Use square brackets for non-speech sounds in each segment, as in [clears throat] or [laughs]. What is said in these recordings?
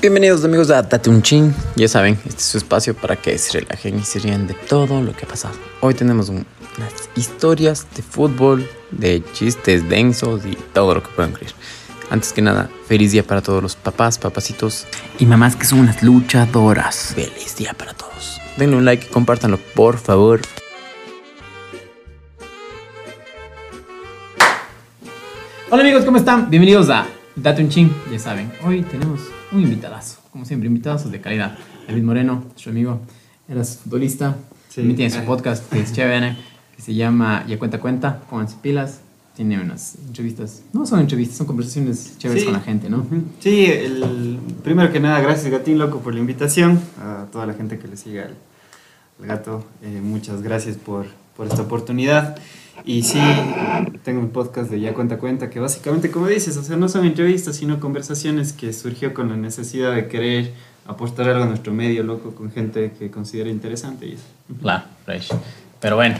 Bienvenidos amigos a Date un Chin. Ya saben, este es su espacio para que se relajen y se rían de todo lo que ha pasado. Hoy tenemos un- unas historias de fútbol, de chistes densos y todo lo que puedan creer. Antes que nada, feliz día para todos los papás, papacitos y mamás que son unas luchadoras. Feliz día para todos. Denle un like y compártanlo, por favor. Hola amigos, ¿cómo están? Bienvenidos a Date un Chin. Ya saben, hoy tenemos un invitadazo, como siempre, invitadazos de calidad. David Moreno, nuestro amigo, es futbolista, Sí. también tiene su podcast que es chévere, que se llama Ya Cuenta Cuenta, pónganse pilas. Tiene unas entrevistas, no son entrevistas, son conversaciones chéveres Sí. con la gente, ¿no? Sí, el, primero que nada, gracias Gatín Loco por la invitación, a toda la gente que le sigue al, al gato, eh, muchas gracias por, por esta oportunidad. Y sí, tengo un podcast de Ya Cuenta Cuenta, que básicamente, como dices, o sea, no son entrevistas, sino conversaciones que surgió con la necesidad de querer aportar algo a nuestro medio, loco, con gente que considera interesante. Y eso. Claro, fresh. Pero bueno,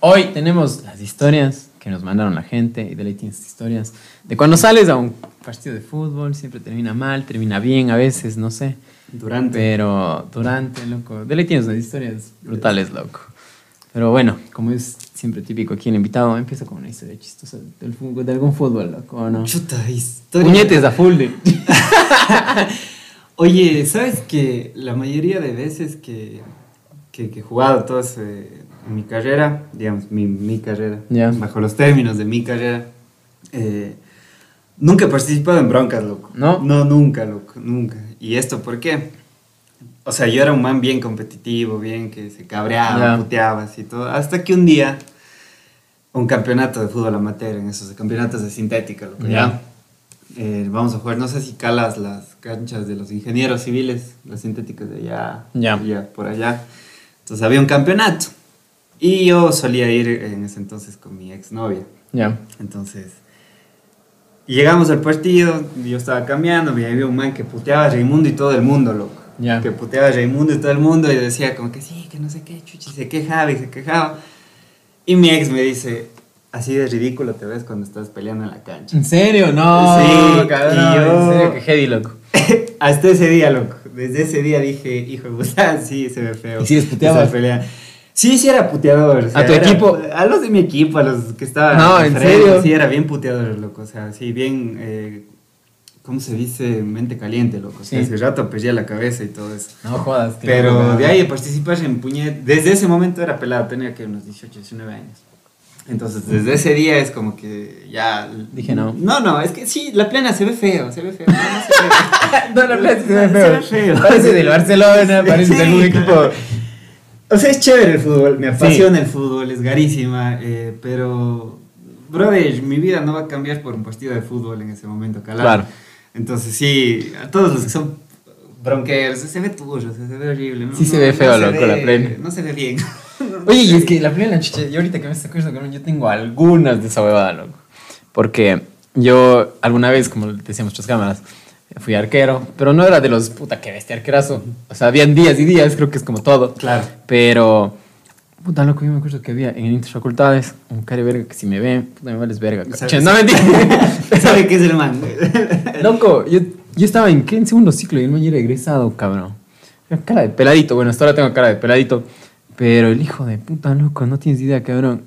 hoy tenemos las historias que nos mandaron la gente y Dele tiene estas historias de cuando sales a un partido de fútbol, siempre termina mal, termina bien a veces, no sé. Durante. Pero durante, loco. Dele tienes unas historias brutales, loco. Pero bueno, como es siempre típico aquí el invitado, empieza con una historia chistosa del fútbol, de algún fútbol, loco, ¿o no? Chuta, historia. Puñetes a full de. [laughs] Oye, ¿sabes que la mayoría de veces que, que, que he jugado todas eh, en mi carrera, digamos, mi, mi carrera, bajo los términos de mi carrera, eh, nunca he participado en broncas, loco. ¿No? No, nunca, loco, nunca. ¿Y esto por qué? O sea, yo era un man bien competitivo, bien que se cabreaba, Ya. puteaba, así todo. Hasta que un día, un campeonato de fútbol amateur, en esos campeonatos de sintética, loco, Ya. ¿ya? Eh, vamos a jugar, no sé si calas las canchas de los ingenieros civiles, las sintéticas de allá, Ya. por allá. Entonces había un campeonato. Y yo solía ir en ese entonces con mi exnovia. Ya. Entonces, llegamos al partido, yo estaba cambiando, y había un man que puteaba a Raimundo y todo el mundo, loco. Ya. Que puteaba a Raimundo y todo el mundo y decía como que sí, que no sé qué, chuchi, se quejaba y se quejaba. Y mi ex me dice, así de ridículo te ves cuando estás peleando en la cancha. ¿En serio? No, Sí, cabrón. y yo- En serio, que heavy, loco. [laughs] Hasta ese día, loco. Desde ese día dije, hijo de puta, [laughs] sí, se ve feo. ¿Y si les puteabas? Sí, sí era puteador. o sea, ¿A tu era- equipo? A los de mi equipo, a los que estaban. No, ¿en serio? Sí, era bien puteador, loco. O sea, sí, bien. eh, ¿Cómo se dice? Mente caliente, loco. O sea, Sí. hace rato perdía la cabeza y todo eso. No jodas. qué Pero loco, de ahí participar en puñet. Desde ese momento era pelado, tenía que unos 18, 19 años. Entonces, desde ese día es como que ya. Dije no. No, no, es que sí, la plena se ve feo, se ve feo. No, no se [laughs] No, la verdad [laughs] se ve Se feo. ve feo. Parece del Barcelona, parece de Sí. algún equipo. O sea, es chévere el fútbol, me apasiona el fútbol, es garísima, eh, pero, brother, mi vida no va a cambiar por un partido de fútbol en ese momento, calado. Claro. Entonces, sí, a todos los que son bronqueros, se ve tuyo, se ve horrible. ¿no? Sí se ve no feo, loco, la Premier. No se ve bien. [laughs] Oye, y es que la plena chucha, yo ahorita que me estoy acuerdo, cabrón, yo tengo algunas de esa huevada, loco. Porque yo alguna vez, como decíamos nuestras cámaras, fui arquero, pero no era de los puta que bestia arquerazo. O sea, habían días y días, creo que es como todo. Claro. Pero, puta loco, yo me acuerdo que había en interfacultades un care verga que si me ve, puta me vales verga. Sabe-. No mentira. [laughs] ¿Sabe qué es el man? [laughs] Loco, yo, yo estaba en, ¿qué? en segundo ciclo y el man era egresado, cabrón. Era cara de peladito, bueno, hasta ahora tengo cara de peladito. Pero el hijo de puta, loco, no tienes idea, cabrón.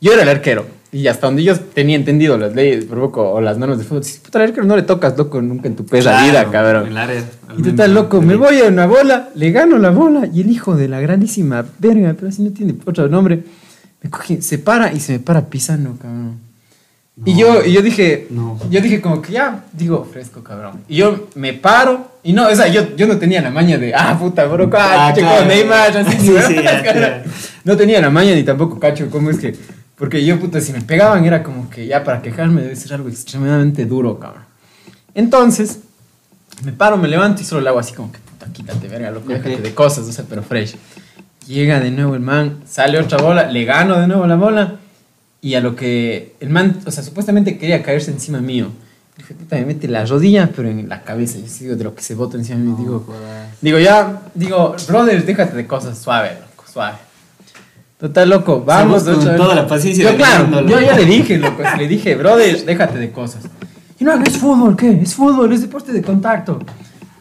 Yo era el arquero. Y hasta donde yo tenía entendido las leyes, por poco, o las normas de fútbol, dices, puta, al arquero no le tocas, loco, nunca en tu Claro, vida, en cabrón. el área, al Y menos, total, loco, me voy a una bola, le gano la bola, y el hijo de la grandísima verga, pero así no tiene otro nombre, me coge, se para y se me para pisando, cabrón. Y yo, y yo dije, No. yo dije como que ya, digo, fresco, cabrón. Y yo me paro, y no, o sea, yo, yo no tenía la maña de, ah, puta, bro, cacho, Ah, claro. Neymar, así, [laughs] Sí. [laughs] No tenía la maña ni tampoco cacho, ¿cómo es que? Porque yo, puta, si me pegaban era como que ya para quejarme debe ser algo extremadamente duro, cabrón. Entonces, me paro, me levanto y solo le hago así como que, puta, quítate, verga, loco, déjate de cosas, o sea, pero fresh. Llega de nuevo el man, sale otra bola, le gano de nuevo la bola, y a lo que el man, o sea, supuestamente quería caerse encima mío. Dije, puta, me mete la rodilla, pero en la cabeza, yo digo, de lo que se bota encima de mí, digo, jodas. Digo, ya, digo, brother, déjate de cosas suave, loco, suave. Total, loco, vamos. con toda la paciencia Yo, claro, yo ya le dije, loco, le dije, brother, déjate de cosas. Y no, es fútbol, ¿qué? Es fútbol, es deporte de contacto.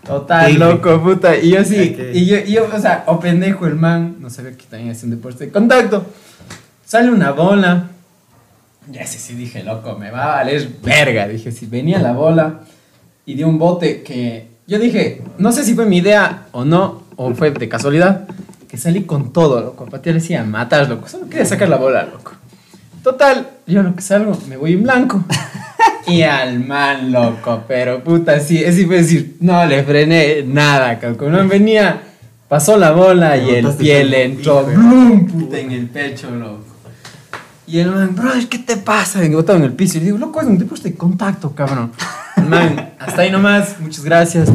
Total, Sí. loco, puta. Y yo sí, y, yo, y yo, o sea, o pendejo el man, no sabía que también hacía un deporte de contacto. Sale una bola. Ya ese sí dije, loco, me va a valer verga. Dije, si venía la bola y dio un bote que. Yo dije, no sé si fue mi idea o no, o fue de casualidad, que salí con todo, loco. Patear decía, matas, loco. Solo quería sacar la bola, loco. Total, yo lo que salgo, me voy en blanco. [laughs] Y al man, loco, pero puta, sí, es fue decir, no le frené nada. Como no venía, pasó la bola y el pie le entró, blum, puta, en el pecho, loco. Y el man, brother, ¿qué te pasa? Y botado en el piso. Y le digo, loco, es un deporte de contacto, cabrón. El man, hasta ahí nomás, muchas gracias.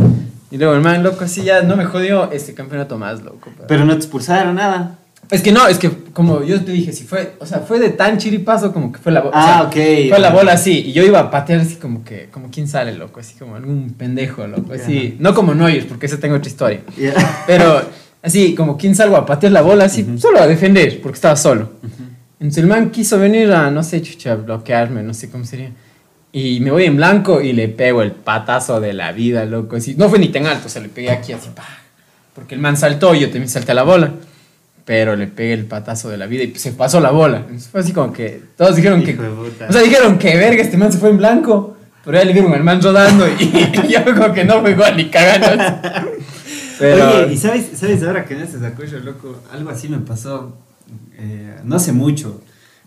Y luego el man, loco, así ya no me jodió este campeonato más, loco. pero- Pero no te expulsaron nada. es que no, es que como yo te dije, si fue, o sea, fue de tan chiripazo como que fue la bola. Ah, ok. Fue la bola así, y yo iba a patear así como que, como quién sale, loco, así como algún pendejo, loco, así. No como Neuer, porque ese tengo otra historia. Ya. [laughs] Pero así, como quién salgo a patear la bola, así, solo a defender, porque estaba solo. Entonces el man quiso venir a, no sé, chucha, a bloquearme, no sé cómo sería. Y me voy en blanco y le pego el patazo de la vida, loco. Así. No fue ni tan alto, o sea, le pegué aquí así, pa. Porque el man saltó y yo también salté a la bola. Pero le pegué el patazo de la vida y se pasó la bola. Fue así como que todos dijeron que. O sea, dijeron que verga, este man se fue en blanco. Pero ya le vieron al man rodando y, [laughs] yo como que no fue igual ni cagando. Pero. Oye, ¿y sabes, sabes ahora que en este sacucho, loco? Algo así me pasó eh, no hace mucho.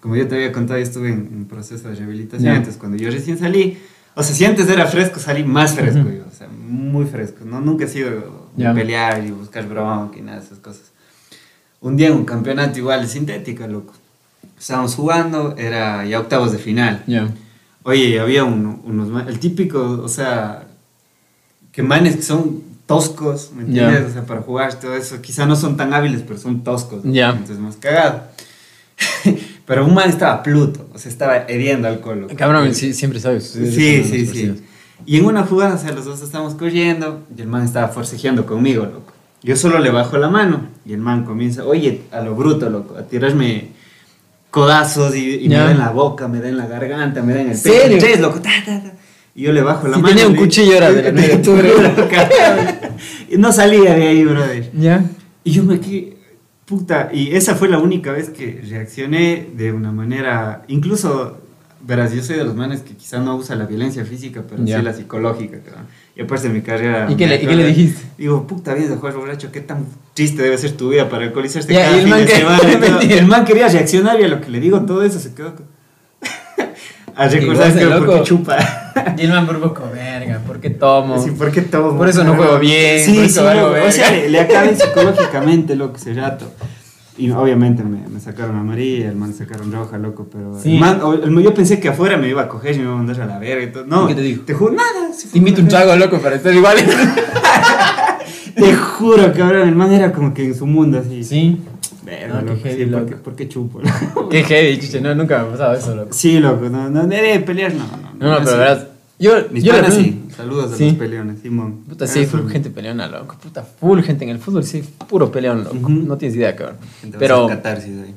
Como yo te había contado, yo estuve en, en proceso de rehabilitación. Ya. Entonces, cuando yo recién salí, o sea, si antes era fresco, salí más fresco Ujú. yo. O sea, muy fresco. No, nunca he sido Ya. pelear y buscar bronca y nada de esas cosas. Un día en un campeonato igual sintética, loco. Estábamos jugando, era ya octavos de final. Ya. Oye, había uno- unos el típico, o sea, que manes que son toscos, ¿me entiendes? O sea, para jugar todo eso, quizá no son tan hábiles, pero son toscos. ¿no? Entonces más cagado. [laughs] pero un man estaba pluto, o sea, estaba hediendo alcohol. loco. Cabrón, sí, siempre sabes. Sí, sí, sí. Y en una jugada, o sea, los dos estábamos corriendo y el man estaba forcejeando conmigo, loco. Yo solo le bajo la mano y el man comienza, oye, a lo bruto, loco, a tirarme codazos y, y me da en la boca, me da en la garganta, me da en el ¿Serio? pecho. Tres, loco, ta, ta, ta. Y yo le bajo la mano. tenía un cuchillo, era de la [laughs] nueve de [laughs] octubre. y no salía de ahí, brother. Ya. Y yo me quedé, puta, y esa fue la única vez que reaccioné de una manera, incluso, verás, yo soy de los manes que quizá no usa la violencia física, pero sí la psicológica, cabrón. Y aparte de mi carrera... ¿Y qué le- y qué le dijiste? Digo, puta vida de jugar borracho, qué tan triste debe ser tu vida para alcoholizarte Ya, cada y el fin man de que- semana [laughs] y. El man quería reaccionar y a lo que le digo todo eso se quedó... con- [laughs] a recordar que porque chupa. Y el man por poco, verga, ¿por qué tomo? Sí, ¿por qué tomo? Por eso no juego bien, Sí, por sí, eso loco. o sea, le, le acabé [laughs] psicológicamente, loco, ese rato. Y obviamente me, me sacaron amarilla, el man sacaron roja, loco, pero... Sí. El man, el- yo pensé que afuera me iba a coger y me iba a mandar a la verga y todo. No, ¿Y qué te dijo? Te juro, nada. Te fue invito un trago, loco, para estar igual. [laughs] Te juro, cabrón, el man era como que en su mundo así. Sí. Verga, No, qué loco, heavy, sí, ¿por qué, por qué chupo? loco? [laughs] Qué heavy, chuche, no, nunca me ha pasado eso, loco. Sí, loco, no, no, de pelear, no, no. No, no, pero así. verás, yo, Mis yo panas sí, saludos a Sí. los peleones, Simón. Puta, sí, full gente peleona, loco. Puta, full gente en el fútbol, sí, puro peleón, loco. No tienes idea, cabrón. a Pero, catarsis ahí.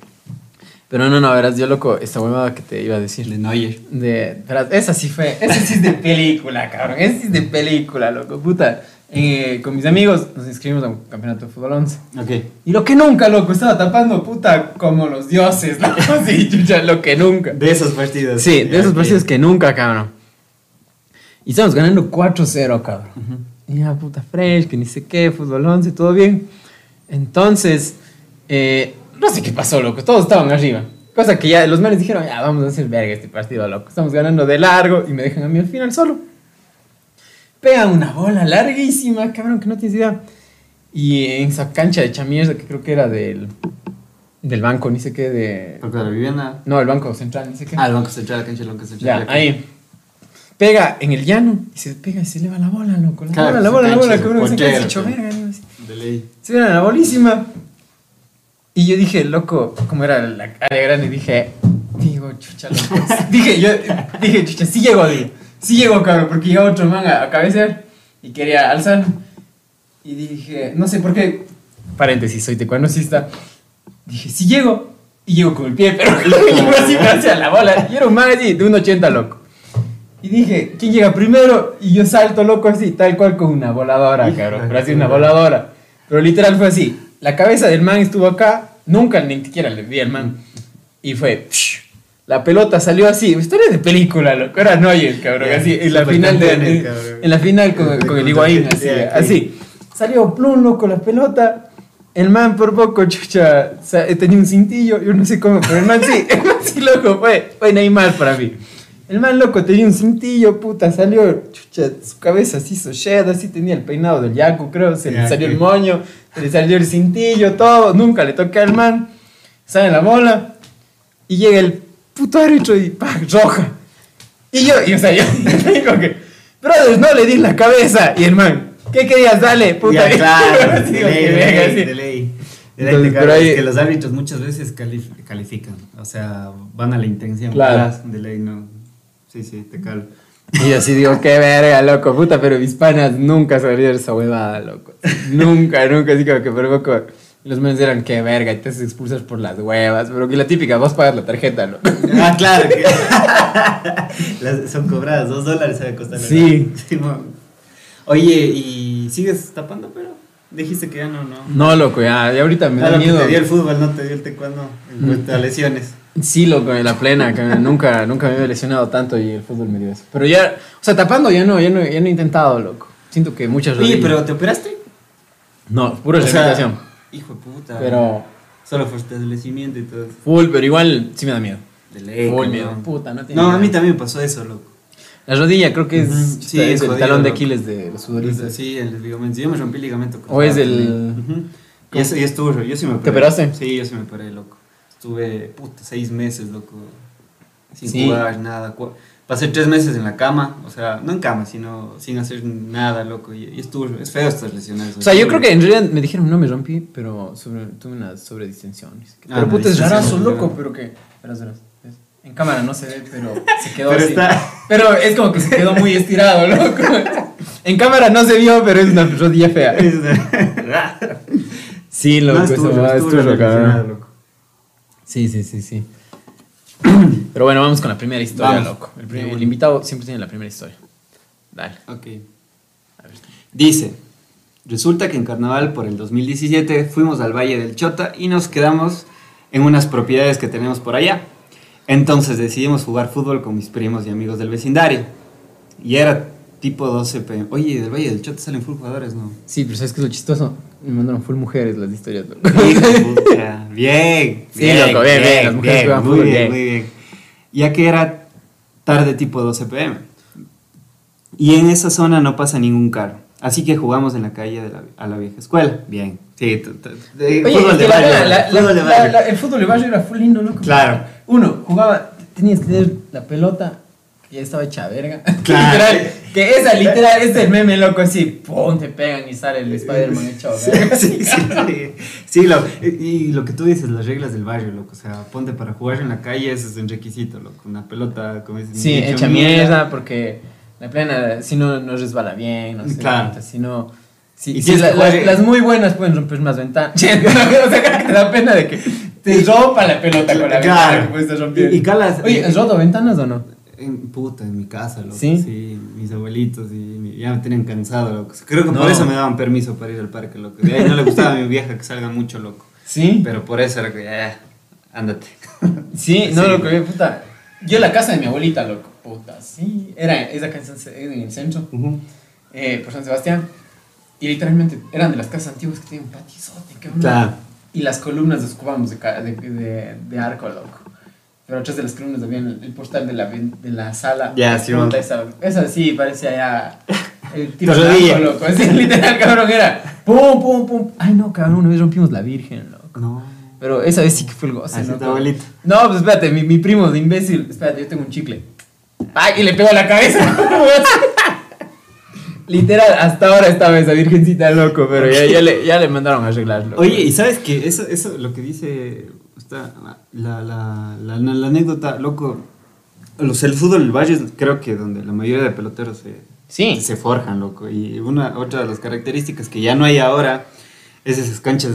pero no, no, verás, yo, loco, esta huevada que te iba a decir. De Neuer. De, verás, esa sí fue, esa sí es de película, cabrón. Esa sí es de película, loco. Puta, eh, con mis amigos nos inscribimos a un campeonato de fútbol 11. Ok. Y lo que nunca, loco, estaba tapando, puta, como los dioses, loco. [laughs] Sí, chucha, lo que nunca. De esos partidos. Sí, de esos partidos que nunca, cabrón. Y estamos ganando 4-0, cabrón. Y ya, puta, fresh, que ni sé qué, fútbol 11, todo bien. Entonces, eh, no sé qué pasó, loco. Todos estaban arriba. Cosa que ya los manes dijeron, ya, vamos a hacer verga este partido, loco. Estamos ganando de largo y me dejan a mí al final solo. Pegan una bola larguísima, cabrón, que no tienes idea. Y en esa cancha de chamierda, que creo que era del, del banco, ni sé qué, de... Porque la vivienda. No, el banco central, ni sé qué. Ah, el Banco Central, la cancha del Banco Central. Ya, ahí. Pega en el llano y se pega y se eleva la bola, loco. La Claro, bola, la bola, la bola, de cabrón. Se hecho verga. De ley. Se viene la bolísima. Y yo dije, loco, como era la área grande, dije, digo, chucha, loco. [laughs] dije, yo, dije, chucha, sí llegó, digo. Sí llegó, cabrón, porque llegó otro man a, a cabecear y quería alzar. Y dije, no sé por qué, paréntesis, soy tecuanosista. Dije, sí llego. Y llego con el pie, pero [laughs] llego así hacia la bola. Y era un man así de un 80, loco. Y dije, ¿quién llega primero? Y yo salto loco así, tal cual con una voladora, cabrón. Pero así una voladora. Pero literal fue así. La cabeza del man estuvo acá, nunca ni siquiera le vi al man. Y fue, psh, la pelota salió así, historia de película, loco, era Neuer, cabrón, Ya, así, en la final de, en, en la final con, con el Higuaín, así, ok. así. Salió plum, loco, la pelota, el man por poco, chucha, tenía un cintillo, yo no sé cómo, pero el man sí, [laughs] el man sí, loco, fue, fue Neymar para mí. El man loco tenía un cintillo, puta, salió, chucha, su cabeza se hizo shed, así tenía el peinado del Yaku, creo, se le Ya, salió el moño, se le salió el cintillo, todo, nunca le toqué al man, sale la bola, y llega el puto árbitro y ¡pah! roja. Y yo, y o sea, yo [laughs] digo que, brothers, no le di en la cabeza, y el man, ¿qué querías? Dale, puta. Ya, claro, [laughs] de ley, de ley, ley. Entonces, pero ahí- es que los árbitros muchas veces calif- califican, o sea, van a la intención. Claro. De ley, no. Sí, sí, te calo. Y yo así digo, qué verga, loco, puta, pero mis panas nunca salieron esa huevada, loco. Nunca, nunca, así como que poco. Los menos eran, qué verga, y te haces expulsas por las huevas, pero que la típica, vos pagas la tarjeta, loco. [laughs] Ah, claro. Que [laughs] Las- son cobradas, dos dólares a costar. Sí. Simón. Oye, ¿y sigues tapando, pero? Dijiste que ya no, ¿no? No, loco, ya, ya ahorita me Ah, da que miedo. te dio el fútbol, no te dio el taekwondo en cuanto a lesiones. Sí, loco, en la plena, que nunca, nunca me había lesionado tanto y el fútbol me dio eso. Pero ya, o sea, tapando ya no, ya no, ya no he intentado, loco. Siento que muchas Oye, rodillas- pero ¿te operaste? No, pura rehabilitación. Hijo de puta. Pero, Solo fortalecimiento y todo eso. full, pero igual sí me da miedo. De ley. Full miedo. Puta, no tiene No, a mí también me pasó eso, loco. La rodilla creo que es, sí, sí, es es el jodido, talón de. Aquiles de los futbolistas. Sí, el ligamento. Yo me rompí el ligamento. O es el-. Y eso y estuvo, yo sí me operé. operaste? Sí, yo sí me operé, loco. Estuve, puta, seis meses, loco. Sin Sí. jugar, nada. Pasé tres meses en la cama, o sea, no en cama, sino sin hacer nada, loco. Y, y estuvo, es feo estas lesiones. O sea, yo creo que en realidad me dijeron no me rompí, pero sobre, tuve unas sobredistensiones. Ah, Pero puta, es rarazo, loco, pero que... Verás, verás. En cámara no se ve, pero se quedó Pero así. está- Pero es como que se quedó muy estirado, loco. En cámara no se vio, pero es una rodilla fea. [laughs] Sí, No, loco, estuvo, eso estuvo estuvo loco. Sí, sí, sí, sí. [clears throat] Pero bueno, vamos con la primera historia, Vamos. loco. El, pri- De el invitado siempre tiene la primera historia. Dale. Ok. Dice, resulta que en carnaval por el 2017 fuimos al Valle del Chota y nos quedamos en unas propiedades que tenemos por allá. Entonces decidimos jugar fútbol con mis primos y amigos del vecindario. Y era tipo 12 pm. Oye, del Valle del Chota salen full jugadores, ¿no? Sí, pero ¿sabes qué es lo chistoso? Me mandaron full mujeres las historias, loco. Puta. Bien. [laughs] Sí, loco, bien, bien, las mujeres juegan muy bien, bien. muy bien. Ya que era tarde tipo 12 pm. Y en esa zona no pasa ningún carro. Así que jugamos en la calle de la, a la vieja escuela. Bien. Sí, Oye, fútbol de barrio, el fútbol de barrio era full lindo, loco. Claro. Uno, jugaba, tenías que tener la pelota, ya estaba hecha verga. [laughs] Claro. literal, que esa, literal, es el [laughs] meme, loco, así, pum, te pegan y sale el Spider-Man hecho verga. Sí, sí, sí. Sí, lo, y, lo que tú dices, las reglas del barrio, loco. O sea, ponte para jugar en la calle, ese es un requisito, loco. Una pelota, como dices, Sí, hecha mierda, porque la plena, si no, no resbala bien, no sé, Claro. si no... Si, Y la- las- muy buenas pueden romper más ventanas. [laughs] o sea, que te da pena de que te rompa la pelota con la Claro. ventana que puedes. Y- y calas- Oye, ¿has roto ventanas o no? En, puta, en mi casa, loco. ¿Sí? mis abuelitos y mi- ya me tenían cansado, loco. Creo que por eso me daban permiso para ir al parque, loco. De ahí no le gustaba a mi vieja que salga mucho, loco. Sí. Pero por eso era que ya, ándate. [laughs] Sí, no, Sí. loco, yo, puta. Yo la casa de mi abuelita, loco, puta, sí. Era esa casa en el centro, eh, por San Sebastián. Y literalmente eran de las casas antiguas que tenían un patizote, que uno- Claro. Y las columnas los ocupábamos de, de, de, de arco, loco. Pero atrás de las columnas había el, el postal de la, de la sala. Ya, sí, esa, esa sí parecía ya. El [laughs] rodilla. arco, loco. [laughs] Así, literal, cabrón, era. Pum, pum, pum. Ay, no, cabrón, una vez rompimos la Virgen, loco. No. Pero esa vez sí que fue el goce, loco. tu abuelita. No, pues espérate, mi, mi primo de imbécil. Espérate, yo tengo un chicle. ¡Ay! Y le pegó a la cabeza. [laughs] Literal, hasta ahora estaba esa virgencita loco, pero ya, ya, le, ya le mandaron a arreglarlo. Oye, ¿y sabes que Eso, eso lo que dice está, la, la, la, la anécdota, loco. Los, el fútbol del Valle es, creo que donde la mayoría de peloteros se, Sí. se forjan, loco. Y una, otra de las características que ya no hay ahora es esas canchas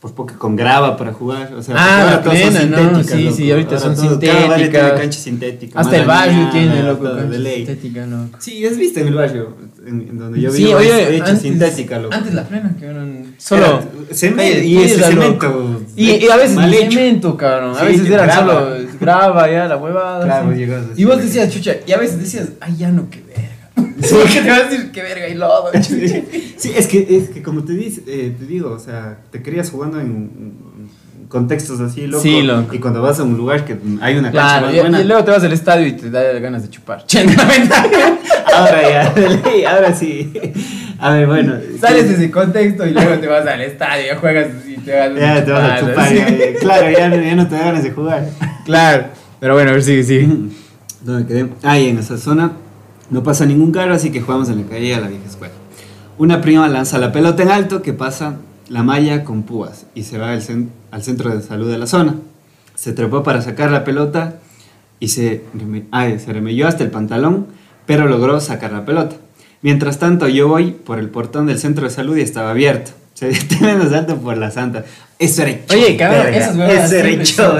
por poco con grava para jugar. O sea, Ah, ahora la plena, ¿no? sintéticas, Sí, loco. sí, ahorita son todo- cada barrio tiene sintéticas. cancha sintética. Hasta el barrio mierda, tiene, loco, cancha de ley. estética, loco. Sí, has visto en el barrio en, en donde yo Sí, vivo, oye, es hecha sintética, loco. Antes la plena, cabrón. Solo. Era cemento, y ese cemento. Y, y a veces cemento, cabrón. A Sí, veces que era grava. solo grava ya, la huevada. Claro, así. Y vos decías, chucha, y a veces decías, ay, ya no, qué verga. [laughs] Porque te vas a decir, qué verga y lodo, chucha. [laughs] Sí, es que, es que como te, dice, eh, te digo, o sea, te querías jugando en, contextos así, loco. Sí, loco. Y cuando vas a un lugar que hay una cancha Claro, más y, buena. y luego te vas al estadio y te da ganas de chupar. [laughs] Ahora ya, ahora sí. A ver, bueno. Sales de ese contexto y luego te vas al estadio, juegas y te vas Ya te vas a chupar. ya. Claro, ya, no- ya no te da ganas de jugar. Claro, pero bueno, a ver, sigue, sigue. ¿Dónde quedé? Ah, y en esa zona no pasa ningún carro, así que jugamos en la calle a la vieja escuela. Una prima lanza la pelota en alto que pasa la malla con púas y se va al, cen- al centro de salud de la zona. Se trepó para sacar la pelota y se, reme- ay, se remelló hasta el pantalón, pero logró sacar la pelota. Mientras tanto, yo voy por el portón del centro de salud y estaba abierto. Se detiene en alto por la santa. Eso era hecho. Oye, cabrón, esas Eso era hecho.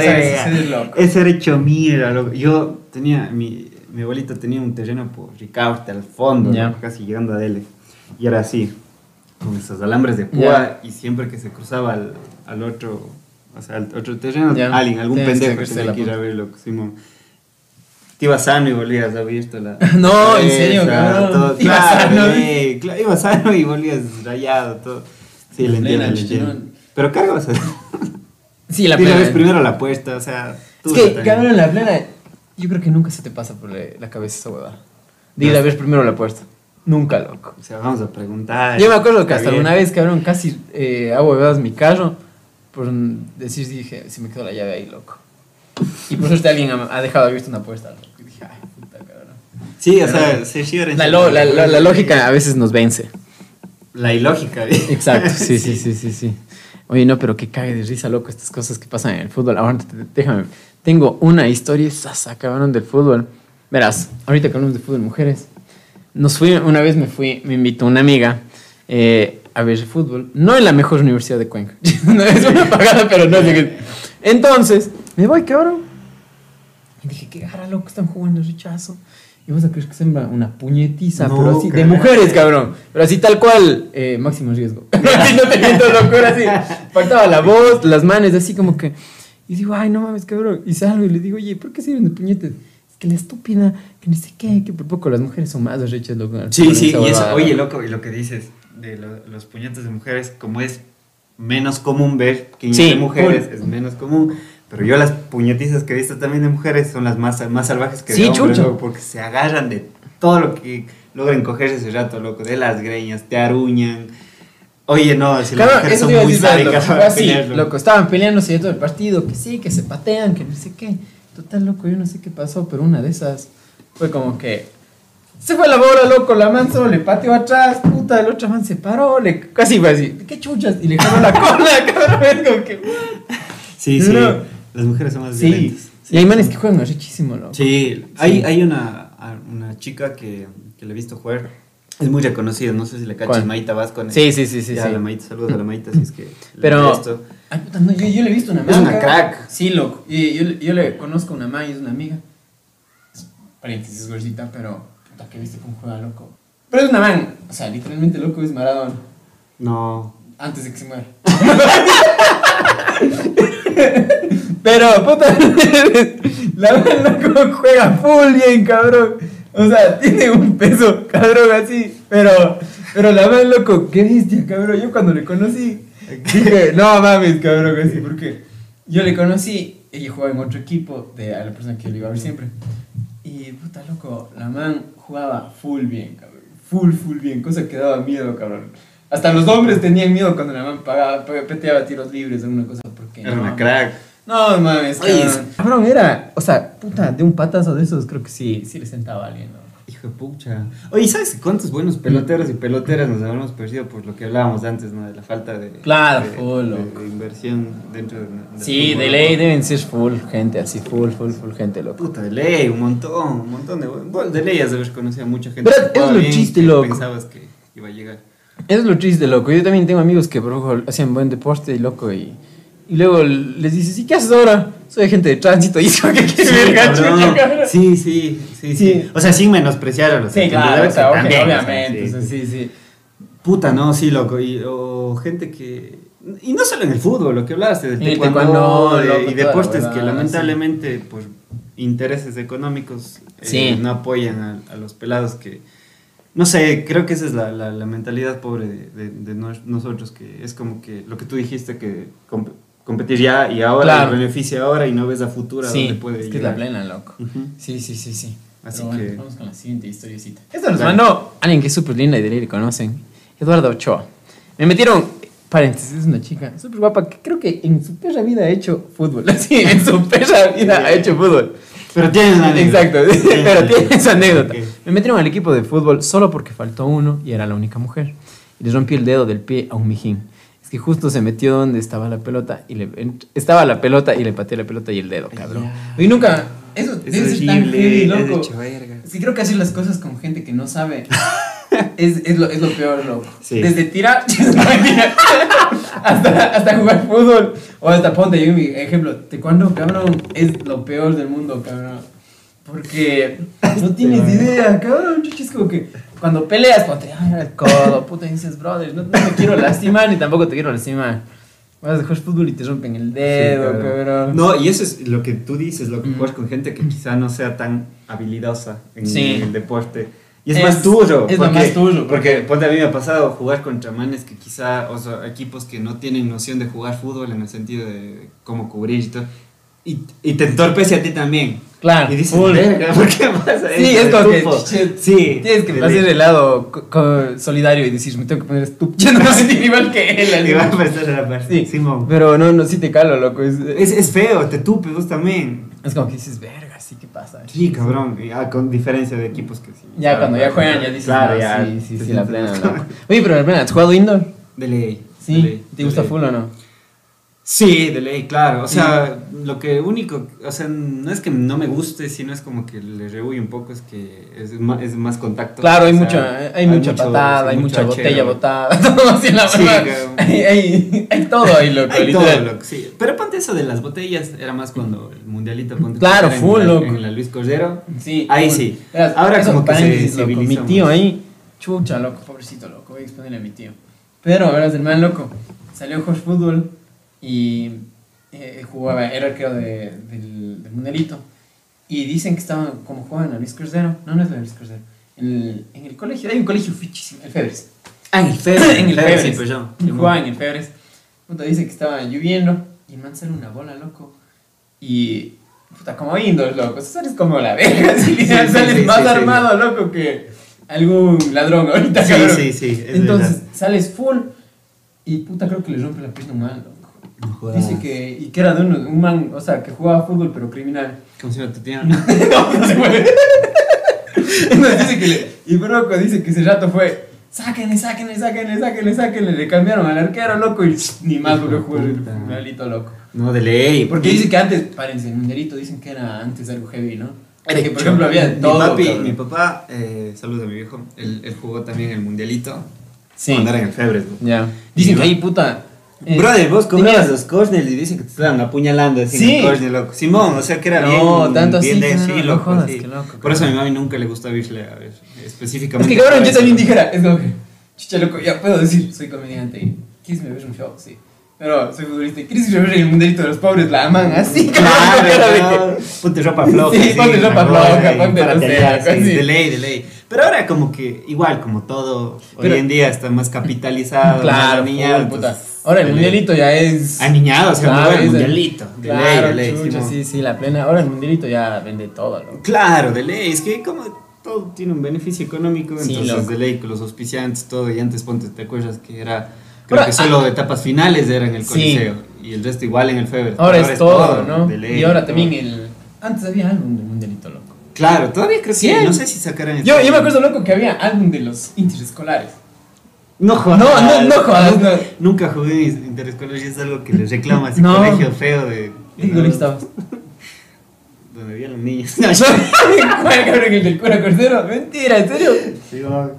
Eso era hecho mierda, loco. Yo tenía, mi, mi abuelito tenía un terreno por Ricaurte al fondo, Ya. loco, casi llegando a Dele. Y era así, con esos alambres de púa, Ya. y siempre que se cruzaba al, al otro, o sea, al otro terreno, Ya. alguien, algún Tienes que pendejo cruzar tenía la que ir a verlo, Simón. Te ibas sano y volvías abierto la. [laughs] No, la en serio, cabeza, cabrón. todo. Ibas claro, sano. eh, claro, ibas sano y volvías rayado, todo. Sí, le entiendo, le entiendo. chingón. Pero cargas. Sí, la plena. primero la apuesta, o sea. tú Es que, cabrón, la plena, yo creo que nunca se te pasa por la, cabeza esa huevada. De ir a ver primero la apuesta. Nunca, loco. O sea, vamos a preguntar. Yo me acuerdo que hasta bien. alguna vez, cabrón, casi eh, hago huevadas mi carro por decir, dije, si me quedo la llave ahí, loco. Y por suerte alguien ha, ha dejado abierta una puerta, loco. Y dije, ay, puta, cabrón. Sí, o sea, se en La, lo- la, la- la lógica a veces nos vence. La ilógica. ¿eh? Exacto, sí, [laughs] sí, sí, sí, sí. Oye, no, pero que cague de risa, loco, estas cosas que pasan en el fútbol. Ahora, déjame, tengo una historia sasa, cabrón, del fútbol. Verás, ahorita que hablamos de fútbol, mujeres, nos fui, una vez me fui, me invitó una amiga eh, a ver fútbol, no en la mejor universidad de Cuenca, no es [laughs] una pagada, pero no qué. Entonces, me voy, cabrón. Y dije, qué gara, loco, están jugando rechazo. Y vas a creer que sembra una puñetiza, No, pero así, de mujeres, cabrón. Pero así tal cual, eh, máximo riesgo. [laughs] así no te miento, locura, así. Faltaba la voz, las manos, así como que. Y digo, ay, no mames, cabrón. Y salgo y le digo, oye, ¿por qué sirven de puñetes? Es que la estúpida, que no sé qué, que por poco las mujeres son más rechas, loco. Sí, sí, y eso, oye, loco, y lo que dices de lo- los puñetes de mujeres, como es menos común ver que Sí, de mujeres, full. es menos común. Pero yo las puñetizas que he visto también de mujeres son las más, más salvajes que Sí, de hombres, loco, porque se agarran de todo lo que logran cogerse ese rato, loco, de las greñas, te aruñan. Oye, no, si las Claro, eso son a muy loco, sádicas para así, loco. loco, estaban peleándose de todo el partido, que sí, que se patean, que no sé qué. Total, loco, yo no sé qué pasó, pero una de esas fue como que se fue la bola, loco, la man solo le pateó atrás, puta, el otro man se paró, le, casi fue así, qué chuchas, y le jaló la [laughs] cola, cabrón, es como que... Sí, sí, No. las mujeres son más Sí, violentas. y hay manes que juegan richísimo, loco. Sí, hay, hay una, una chica que, que le he visto jugar. Es muy reconocida, no sé si le cachas. Maita Vasco. Sí, sí, sí, sí, Ya, sí. la Maita, saludos a la Maita, si es que... [laughs] Pero- esto. Ay, puta, no, yo, yo le he visto una Es man. una crack. Sí, loco. Y yo, yo le conozco a una man y es una amiga. Es paréntesis, gordita, pero puta, que viste cómo juega, loco. Pero es una man. O sea, literalmente, loco, es Maradona. No. Antes de que se muera. [laughs] pero, puta, [laughs] la man, loco, juega full bien, cabrón. O sea, tiene un peso, cabrón, así. Pero, pero la man, loco, qué bestia, cabrón. Yo cuando le conocí, dije, no mames, cabrón, así, porque yo le conocí, ella jugaba en otro equipo de a la persona que yo le iba a ver siempre. Y puta loco, la man jugaba full bien, cabrón. Full, full bien, cosa que daba miedo, cabrón. Hasta los hombres tenían miedo cuando la man pagaba, pe- peteaba tiros libres o una cosa, porque. Era no, una crack. No mames, Oye, cabrón. Cabrón, era, o sea, puta, de un patazo de esos, creo que sí, sí le sentaba a alguien, ¿no? Hijo de pucha. Oye, ¿sabes cuántos buenos peloteros y peloteras nos habremos perdido por lo que hablábamos antes, ¿no? De la falta de, Claro, de, full, de- de inversión dentro de, Sí, fútbol, de ley deben ser full gente, así, full, full, full gente, loco. Puta, de ley, un montón, un montón de... Bueno, de ley has de haber conocido a mucha gente. Pero que es lo bien, chiste, que loco. Pensabas que iba a llegar. Es lo triste, loco. Yo también tengo amigos que, bro, hacían buen deporte y loco y... Y luego les dices, ¿y qué haces ahora? Soy agente de tránsito y eso que quiere Sí, chucha, cabrón. sí, sí, sí, sí. O sea, sin menospreciar a los Sí, claro, o sea, también, obviamente. sí, o sea, sí. Puta, no, sí, loco. Y, o gente que. Y no solo en el fútbol, lo que hablaste del taekwondo, y deportes que lamentablemente por intereses económicos eh, Sí. no apoyan a, a los pelados que. No sé, creo que esa es la, la- la mentalidad pobre de, de- de nos- nosotros, que es como que lo que tú dijiste, que competir ya y ahora, Claro. el beneficio ahora y no ves a futuro a Sí, dónde puede es que es la llegar. plena, loco. Ujú. Sí, sí, sí, sí. Así Pero bueno, que- vamos con la siguiente historiecita. Esto nos mandó alguien que es súper linda y de ley le conocen. Eduardo Ochoa. Me metieron, paréntesis, es una chica súper guapa que creo que en su perra vida ha hecho fútbol. [laughs] Sí, en su perra vida ha hecho fútbol. Pero tienes una anécdota. Exacto, pero tiene esa anécdota. Ok. Me metieron al equipo de fútbol solo porque faltó uno y era la única mujer. Y le rompí el dedo del pie a un mijín. Es que justo se metió donde estaba la pelota y le estaba la pelota y le pateé la pelota y el dedo, cabrón. Y nunca eso Es debe ser tan horrible, heavy, loco. Es que creo que hacer las cosas con gente que no sabe [laughs] es, es, lo, es lo peor, loco. Sí. [laughs] Desde tirar, hasta, hasta jugar fútbol. O hasta ponte yo mi ejemplo. Taekwondo, cabrón, es lo peor del mundo, cabrón. Porque [laughs] no tienes idea, cabrón. chucha, Es como que cuando peleas, ponte, ay, el codo, puta, y dices, brother, no, no me quiero lastimar ni tampoco te quiero lastimar. Vas a jugar fútbol y te rompen el dedo, Sí, cabrón. No, y eso es lo que tú dices, lo que Mm. juegas con gente que quizá no sea tan habilidosa en Sí. el deporte. Y es, Es- más tuyo. es lo porque, más tuyo, Porque, porque- ponte, a mí me ha pasado jugar contra manes que quizá, o sea, equipos que no tienen noción de jugar fútbol en el sentido de cómo cubrir y todo. Y, y te entorpece a ti también. Claro, Y dices, full. "Verga, ¿por qué [laughs] pasa Sí, es como que Estúpido". shit, Sí. tienes que ley. el lado solidario y decir, me tengo que poner estúpido. [laughs] Yo no sentir igual que él. Y va a prestar a la parte. Sí, Simón. pero no, no, sí te calo, loco. Es, Es, es feo, te tupe vos también. es como que dices, verga, sí, ¿qué pasa? Sí, cabrón. ah, con diferencia de equipos que sí. Ya Claro, cuando ya juegan ya dices, Claro, no, ya. sí, sí, sí, la plena, loco. Oye, pero la plena, ¿has jugado indoor? De ley. Sí, ¿te gusta full o no? Sí, de ley, claro. O sea, lo que único, o sea, no es que no me guste, sino es como que le rehuye un poco, es que es más, es más contacto. Claro, hay sea, mucha, hay mucha mucho- patada, hay mucha botella botada, [laughs] todo así la Sí, verdad. cabrón. hay, hay, hay todo ahí, loco, Hay todo, loco, sí. Pero ponte eso de las botellas, era más cuando el mundialito, ponte Claro, era en full, la- loco. En la Luis Cordero. Sí, Ahí full. sí. Verás, Ahora como que se loco, Mi tío ahí, chucha, loco, pobrecito, loco, voy a exponerle a mi tío. Pero, verás, el man, loco, salió jugar fútbol y eh, jugaba, era arquero de, del, del Mundialito. Y dicen que estaban, como jugaban a Luis Crucero, no, no es la Luis Crucero, en el, en el colegio, hay un colegio fichísimo, el Febres. Ah, en el Febres. en el sí, Febres. pues yo. Y jugaba en el Febres. Puta, dice que estaba lloviendo y el man sale una bola, loco. Y. Puta, como indoor, loco. Sales como la verga. [laughs] sí, sales sí, más sí, sí. armado, loco, que algún ladrón ahorita, Sí, cabrón. sí, sí, es Entonces verdad. sales full y puta, creo que le rompe la pierna man, loco. No. Dice que. Y que era de uno, un man, o sea, que jugaba fútbol, pero criminal. Como si no te [laughs] no, no se puede. Entonces dice que le, y Broco dice que ese rato fue, sáquenle, sáquenle, sáquenle, sáquenle, sáquenle, le cambiaron al arquero, loco, y ni más volvió a jugar el finalito, loco. No, de ley. Porque dice que antes, párense, el mundialito dicen que era antes algo heavy, ¿no? Era que por ejemplo había mi todo. Papi, cabrón. mi papá, eh, saludos a mi viejo, él, él jugó también el mundialito. Sí. Cuando era en el Febres, bro. Ya. Dicen que ahí, puta. Eh, Brother, vos tenías- los corners y dicen que te estaban apuñalando así Sí. corner, loco. Simón, o sea que era No, bien. tanto bien así, de no, sí, no, no loco, jodas, qué loco, Por eso a mi mami nunca le gusta irle a ver, Es específicamente. que cabrón, yo también dijera, es como que, chicha loco, ya puedo decir, soy comediante y ¿quieres me ver un show? Sí. Pero soy futbolista. ¿Quieres ver el mundialito de los pobres? La aman así, Claro. [laughs] Ponte ropa floja. Sí, ponte ropa floja, ponte, no. De ley, de ley. Pero ahora como que, igual, como todo, hoy en día está más capitalizado. Claro, full, puta. Ahora el ley. mundialito ya es. Aniñado, o sea, Claro, el mundialito. De ley, Claro, de ley. chucha, sí, sí, la plena. Ahora el mundialito ya vende todo, loco. Claro, de ley. Es que como todo tiene un beneficio económico, Sí, entonces loco. de ley con los auspiciantes, todo. Y antes, ponte, ¿te acuerdas que era... Creo Ahora, que solo etapas finales eran en el Sí. Coliseo. Y el resto igual en el Feber. Ahora Pero es todo, ¿no? de ley, y ahora todo. también el. Antes había álbum del mundialito, loco. Claro, todavía creo que Sí, sí. No sé si sacarán Yo, yo me acuerdo, loco, que había álbum de los interescolares. No jodas. No, no, no jodas, Nunca, no. nunca jugué en interescolar y es algo que les reclama ese No. colegio feo de. ¿De qué colegio estabas? [laughs] Donde había los niños. ¿Cuál [laughs] cabrón? ¿El del cura Cordero? Mentira, ¿en serio? Sí, no.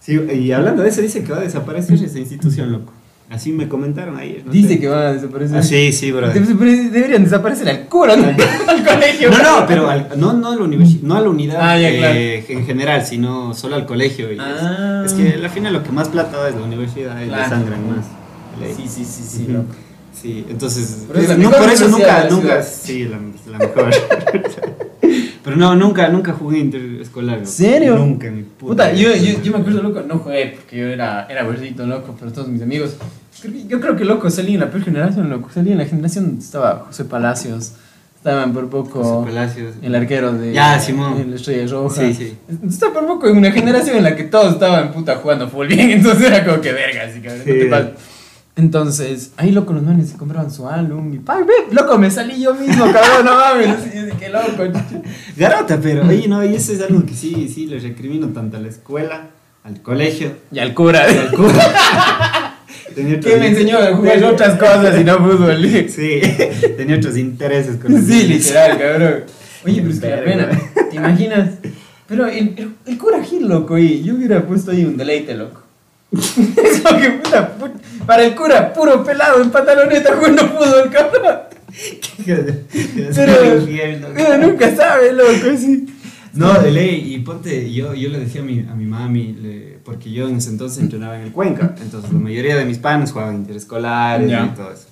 Sí, y hablando de eso, dice que va a desaparecer esa institución, loco. Así me comentaron ayer. no Dice sé. que van a desaparecer. Ah, sí, sí, bro. Debe- Deberían desaparecer al cura, ¿no? [laughs] al colegio. No, no, pero al- no, no, a la no a la unidad Ah, ya, eh, en general, sino solo al colegio. y es- Ah. es, que al final lo que más plata da es la universidad, y Claro. le sangran más. Sí, sí, sí, sí. Sí, entonces, Pero es la no, por eso nunca, nunca, sí, la, la mejor. [laughs] Pero no, nunca, nunca jugué interescolar. loco. ¿Serio? Nunca, en mi puta. Puta, yo, yo, yo me acuerdo, loco, no jugué porque yo era, era gordito, loco, pero todos mis amigos. Yo creo que, loco, salí en la peor generación, loco. Salí en la generación donde estaba José Palacios, estaban por poco José Palacios. el arquero de Ya, Simón. Estrella Roja. Sí, sí. Estaba por poco en una generación en la que todos estaban puta jugando full bien, [laughs] entonces era como que verga, así cabrón, no Sí. te pases. Entonces, ahí loco los manes se compraban su álbum y pa, ve, loco, me salí yo mismo, cabrón, no mames, dije, qué loco. Garota, pero oye, no, y eso es algo que sí, sí, les recrimino tanto a la escuela, al colegio Y al cura, y al cura. [laughs] Tenía que me enseñó a jugar otras cosas y no fútbol. Sí, [laughs] tenía otros intereses con los Sí, literal, cabrón. Oye, pero es que la pena, ¿te imaginas? Pero el, el, el cura Gil, loco, y yo hubiera puesto ahí un deleite, loco. [laughs] Es como que puta, pu- para el cura, puro pelado en pantaloneta jugando fútbol, cabrón. Pero, nunca sabe, loco, sí. No, de ley, y ponte, yo, yo le decía a mi, a mi mami, le- porque yo en ese entonces entrenaba en el Cuenca, entonces la mayoría de mis panes jugaban interescolares y todo eso.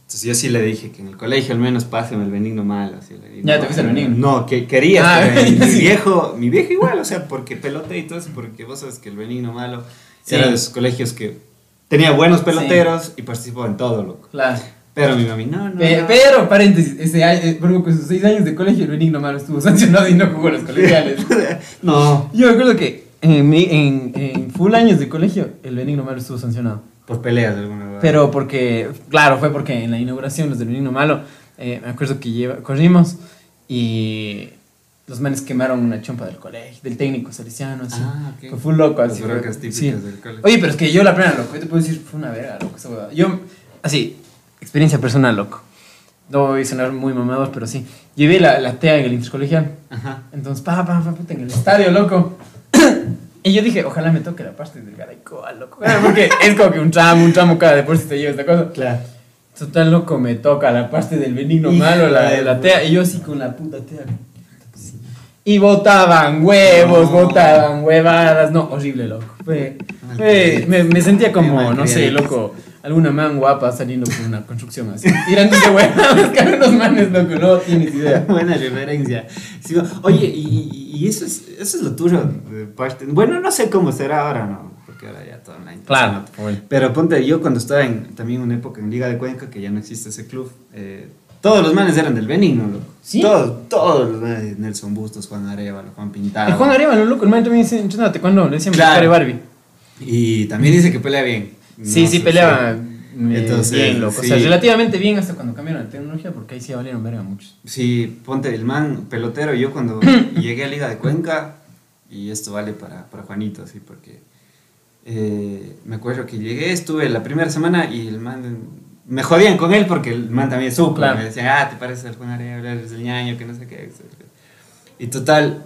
Entonces yo sí le dije que en el colegio al menos páseme el benigno malo. Así, le digo, Ya, te fuiste al benigno. No, que quería, Ah, mi [laughs] viejo, mi viejo igual, o sea, porque pelote y todo eso, porque vos sabes que el benigno malo Sí. era de esos colegios que tenía buenos peloteros y participó en todo, loco. Claro. Pero mi mami, no, no. Pe- no. Pero, paréntesis, ese año, eh, por con sus seis años de colegio, el benigno malo estuvo [laughs] sancionado y no jugó los colegiales. [laughs] no, Yo me acuerdo que en, en, en full años de colegio, el benigno malo estuvo sancionado. por peleas de alguna manera. Pero porque, claro, fue porque en la inauguración, los del Benigno Malo, eh, me acuerdo que lleva, corrimos y los manes quemaron una chompa del colegio, del técnico salesiano, así. Ah, ok. Fue full loco, Las así. fue- broncas típicas sí. del colegio. Oye, pero es que yo la plena, loco, yo te puedo decir, fue una verga, loco, esa huevada. Yo, así, experiencia personal, loco. No voy a sonar muy mamador, pero sí. Llevé la, la TEA en el intercolegial. Ajá. Entonces, pa, pa, pa, puta, en el estadio, loco. [clears throat] y yo dije, ojalá me toque la parte del Garaycoa, loco. Porque es como que un tramo, un tramo cada deporte te lleva esta cosa. Claro. Total, loco, me toca la parte del benigno malo, la de la tea. Y yo así con la puta tea. Y botaban huevos, No. botaban huevadas. No, horrible, loco. Fue- fue- me, me sentía como, no sé, loco, alguna man guapa saliendo por una construcción así. Tirándose [laughs] huevadas, que unos manes, loco, no tienes idea. [laughs] Buena referencia. Sí, oye, y, y- y eso, es, eso es lo tuyo de parte. Bueno, no sé cómo será ahora, ¿no? Porque ahora ya todo online. Claro. Pero ponte, yo cuando estaba en, también una época en Liga de Cuenca, que ya no existe ese club, eh, todos los manes eran del Benigno, loco. ¿Sí? Todos, todos los manes, Nelson Bustos, Juan Arevalo, Juan Pintado. El Juan Arevalo, loco, el man también dice, entrenate cuando le decíamos Claro. Barbie. Y también dice que pelea bien. Sí, No sí, sí. eh, Entonces, bien, loco. O sea, relativamente bien hasta cuando cambiaron la tecnología, porque ahí sí valieron verga muchos. Sí, ponte el man pelotero. Yo cuando [coughs] llegué a Liga de Cuenca, y esto vale para, para Juanito, así, porque eh, me acuerdo que llegué, estuve la primera semana y el man me jodían con él porque el man también supo. Claro. Me decía, ah, te pareces al Juan Arevalo, eres el ñaño, que no sé qué. Y total,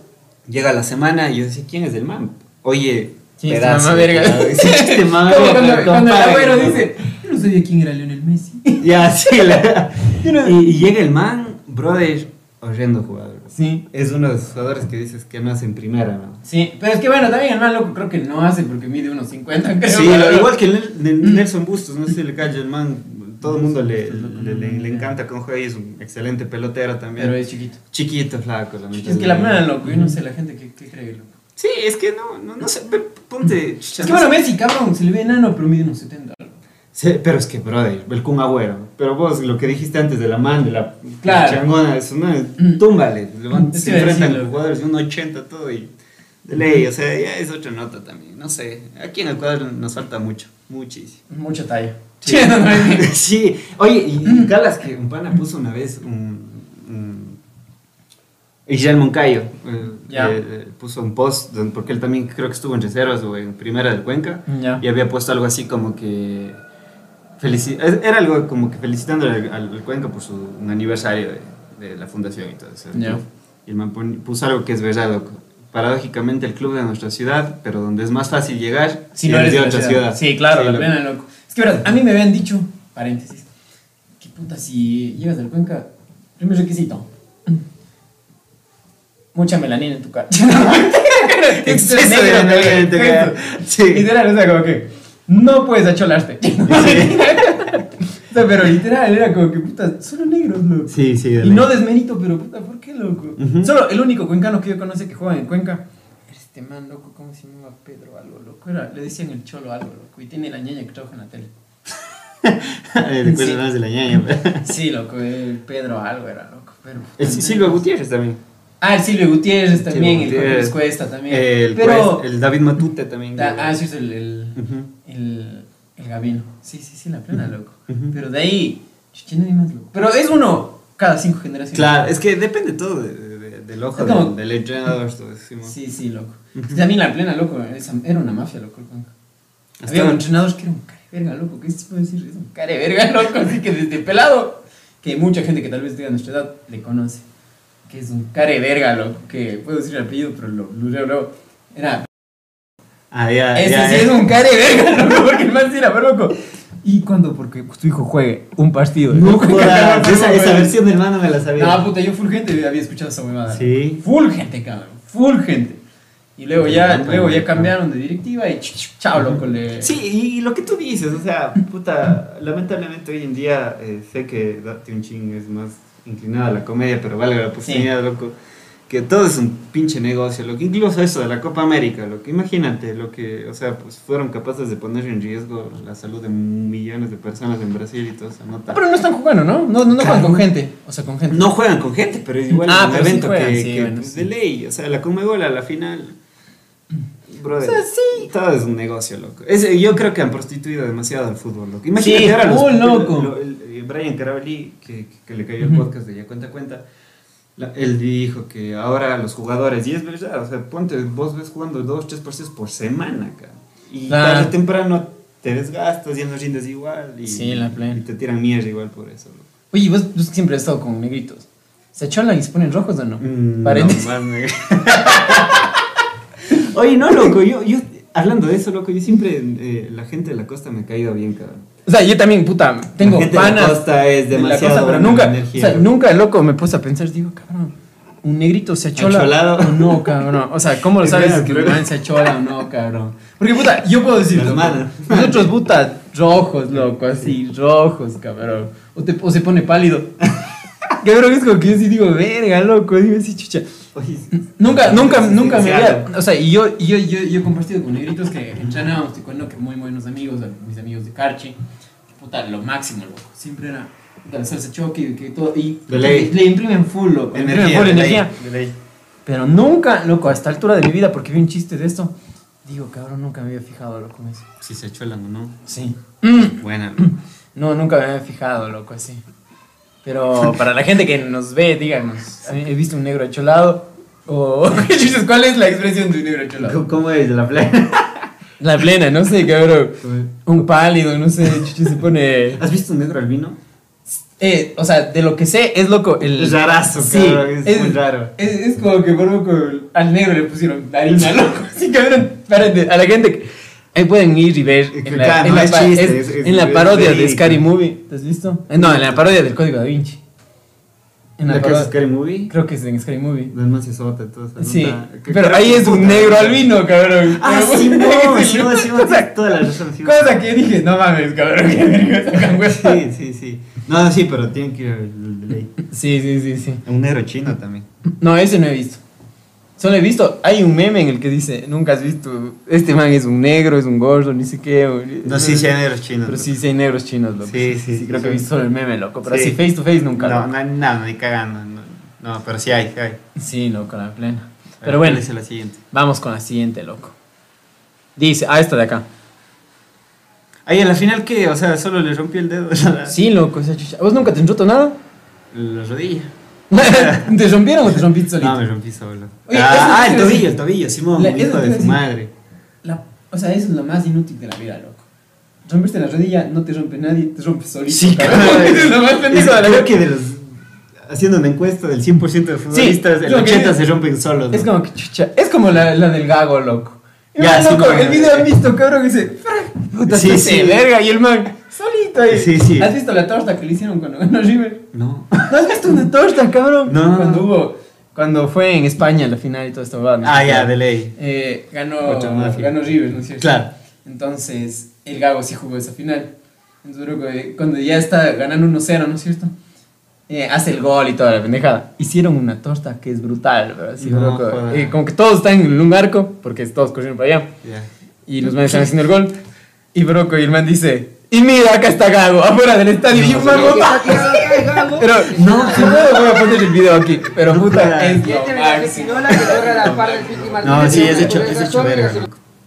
llega la semana y yo decía, ¿quién es el man? Oye, Sí, este pedazo. [laughs] Sí, este mamá verga, cuando, cuando el abuelo dice, yo no sabía quién era Lionel Messi. [laughs] Ya, sí. la- [laughs] y, y llega el man, brother, horrendo jugador. Sí. Es uno de esos jugadores que dices que no hace en primera, ¿no? Sí, pero es que bueno, también el man loco creo que no hace porque mide unos 50, creo. Sí, igual que Nel- Nelson Bustos, no sé si le cae el man, todo el mundo le, le, le- le encanta cómo juega y es un excelente pelotero también. Pero es chiquito. Chiquito, flaco, la Es que la plena, loco, yo no sé la gente que, que cree, loco. Sí, es que no, no, no sé, ponte... Es que bueno, Messi, cabrón, se le ve enano, pero mide unos 70. loco. Sí, pero es que, brother, el Kun Agüero. Pero vos, lo que dijiste antes de la man, de la Claro. changona, eso no, Mm. túmbale. Es se enfrentan decirlo. jugadores de un 80 todo y de ley, o sea, ya es otra nota también. No sé, aquí en el cuadro nos falta mucho, muchísimo. Mucha talla. Sí. [laughs] [laughs] Sí, oye, y, Galas que un pana puso una vez un. un Israel Moncayo eh, Ya. eh, eh, puso un post, porque él también creo que estuvo en reservas o en primera del Cuenca, Ya. y había puesto algo así como que. Era algo como que felicitándole al, Cuenca por su un aniversario de, de la fundación y todo eso. Y el man puso algo que es verdad, loco. Paradójicamente el club de nuestra ciudad, pero donde es más fácil llegar Si no eres de la otra ciudad. ciudad. Sí, claro, la loco. plena, loco. Es que, a mí me habían dicho, paréntesis, que puta, si llegas del Cuenca, primer requisito, [clears throat] mucha melanina en tu cara. [laughs] [laughs] Exceso de melanina en tu cara. Sí. Literal, o sea, como que no puedes acholarte. [laughs] O sea, pero literal, era como que, puta, solo negros, loco. Sí, sí, de Y ley. no desmerito, pero puta, ¿por qué, loco? Solo el único cuencano que yo conoce que juega en Cuenca era este man, loco, ¿cómo se llama? Pedro algo, loco. Era, le decían el cholo algo, loco. Y tiene la ñaña que trabaja en la tele. [laughs] Eh, Recuerdo Sí. más de la ñaña. Sí, loco, el Pedro algo era, loco. Pero, El Silvio Gutiérrez también. Ah, el Silvio Gutiérrez también, el Gutiérrez. Les Cuesta también. El, pero, el David Matute también. da- ah, sí, es el, el, el, el Gabino. Sí, sí, sí, la plena, loco. Pero de ahí, más, loco. Pero es uno cada cinco generaciones. Claro, es que depende todo de- de- del ojo como- del, del entrenador. todo. Sí, sí, loco. Sea, a mí la plena, loco, era una mafia, loco, el Había entrenadores que eran un care verga, loco. ¿Qué se puede decir? Es un care verga, [laughs] loco. Así que desde pelado, que mucha gente que tal vez tenga nuestra edad le conoce. Que es un care verga, loco. Que puedo decir el apellido, pero lo luego. Era. Ah, ya, Ese ya, sí es un care verga, [laughs] loco, porque el man sí era, loco. ¿Y cuándo? Porque tu hijo juegue un partido. No [laughs] jodas, esa, esa versión del mano me la sabía. No, puta, yo full gente había escuchado esa huevada. Sí. Full gente, cabrón. Full gente. Y luego ya, luego ya cambiaron de directiva y ch- ch- chao, loco. Le... Sí, y, lo que tú dices, o sea, puta, lamentablemente hoy en día eh, sé que Date un ching es más inclinada a la comedia, pero vale la oportunidad, loco. Que todo es un pinche negocio, lo que incluso eso de la Copa América, lo que imagínate, lo que, o sea, pues fueron capaces de poner en riesgo la salud de millones de personas en Brasil y toda esa nota. Ah, pero no están jugando, ¿no? No, no, no juegan con gente. O sea, con gente. No juegan con gente, pero es igual Ah, un sí evento juegan, que, sí, que, bueno, pues, sí. de ley. O sea, la Conmebol a la final. Brother, O sea, sí. todo es un negocio, loco. Es- yo creo que han prostituido demasiado al fútbol, loco. Imagínate Sí, ahora los- loco. lo- el- el Brian Caravelli, que, que le cayó el podcast de Ya Cuenta Cuenta, la- él dijo que ahora los jugadores, y es verdad, o sea, ponte, vos ves jugando dos, tres partidos por semana, acá. Y Claro. tarde o temprano te desgastas, ya no rindes igual. Y, Sí, la plena. y te tiran mierda igual por eso, loco. Oye, vos, vos siempre has estado con negritos. ¿Se cholan y se ponen rojos o no? Mm, Paréntesis. no, más [laughs] Oye, no, loco, yo, yo, hablando de eso, loco, yo siempre, eh, la gente de la costa me ha caído bien, cabrón. O sea, yo también, puta, tengo la gente de panas. costa es de la costa, pero nunca, energía, o sea, loco. nunca, loco, me puse a pensar, digo, cabrón, un negrito se achola o no, cabrón. O sea, ¿cómo lo [laughs] Es sabes que el man se achola o no, cabrón? Porque, puta, yo puedo decir, loco, nosotros, puta, rojos, loco, así, rojos, cabrón. O, te, o se pone pálido. Cabrón, es como que yo sí digo, verga, loco, digo así, chucha. Oye, Nunca, nunca, nunca me había. O sea, y yo, y yo, yo, yo he compartido con negritos que entrenábamos, te cuento que muy buenos amigos, mis amigos de Carchi. Puta, lo máximo, loco. Siempre era de hacerse choque, que todo. Y De ley. le imprimen full, loco. le imprimen Energía, full de ley, energía. de ley. Pero nunca, loco, a esta altura de mi vida, porque vi un chiste de esto, digo, cabrón, nunca me había fijado, loco, en eso. Si se chuelan o no. Sí. Buena. [clears throat] No, nunca me había fijado, loco, así. Pero para la gente que nos ve, díganos, ¿he visto un negro acholado? O, [laughs] ¿cuál es la expresión de un negro acholado? ¿Cómo- ¿Cómo es la playa? [laughs] La plena, no sé, cabrón. Un pálido, no sé, chuchi se pone. ¿Has visto un negro albino? Eh, o sea, de lo que sé, es loco. El... Es rarazo, Sí, cabrón, es muy raro. Es, es como que por loco al negro le pusieron harina, [laughs] loco. Sí, cabrón. Espérate, a la gente. Ahí pueden ir y ver. En la, Claro, en no la es pa- chiste, es- es- es- en la es parodia de. Scary Movie. ¿Te has visto? Eh, No, en la parodia del Código Da Vinci. En la ¿La que es Scary Movie? Creo que es en Scary Movie. Del man se sota, todo eso. Sí, pero ahí es un negro albino, cabrón. Ah, sí, no, sí, Sí, no, sí, toda la razón. Cosa que dije, no mames, cabrón, que. [laughs] Sí, sí, sí. No, sí, pero tienen que ir. Sí, sí, sí, sí. Un negro chino también. No, ese no he visto. Solo he visto, hay un meme en el que dice, nunca has visto, este man es un negro, es un gordo, ni sé qué. o- No, sí, sí hay negros chinos. Pero loco. sí, sí hay negros chinos, loco. Sí, sí, Sí, creo que he visto solo el meme, loco. Pero Sí. así face to face nunca, No, no, no, ni cagando. No, no, pero sí hay, sí hay. Sí, loco, la plena. Pero bueno, ¿cuál es la siguiente? vamos con la siguiente, loco. Dice, ah, esta de acá. Ahí, a la final, ¿qué? O sea, solo le rompió el dedo. [laughs] Sí, loco, esa chucha. ¿Vos nunca te han roto nada? la rodilla. [laughs] ¿Te rompieron o te rompiste solito? No, me rompí solo. Oye, ah, ah, el tobillo, el tobillo, Simón, La- hijo de su madre. La- o sea, eso es lo más inútil de la vida, loco. Rompiste la rodilla, no te rompe nadie, te rompes solito. Sí. Eso [laughs] es lo más pendejo de la creo que de los haciendo una encuesta del 100% de futbolistas, el lo que 80 es- se rompen solos. ¿no? Es como que chucha. Es como la, la del gago, loco. El Ya, sí, loco, como- el video han visto, cabrón, que dice. "Fra, Puta, Sí, sí, sí. sí. verga. Y el man, solito ahí. Sí, sí. ¿Has visto la torta que le hicieron cuando ganó River? No. ¿No has visto una torta, cabrón? No. Cuando hubo. Cuando fue en España la final y todo esto. ¿no? Ah, ya, de ley. Eh, ganó, ganó River, ¿no es cierto? Claro. Entonces, el Gago sí jugó esa final. Entonces, cuando ya está ganando 1-0, ¿no es cierto? Eh, hace el gol y toda la pendejada. Hicieron una torta que es brutal, ¿verdad? Sí, No, loco. Eh, como que todos están en un arco, porque todos corrieron para allá. Ya. Y los manes están haciendo el gol. Y Broco y el man dice: Y mira, acá está Gago, afuera del estadio. y un man Pero, no, si no, voy a poner el video aquí. Pero puta, es lo máximo. No, sí, es hecho, es hecho.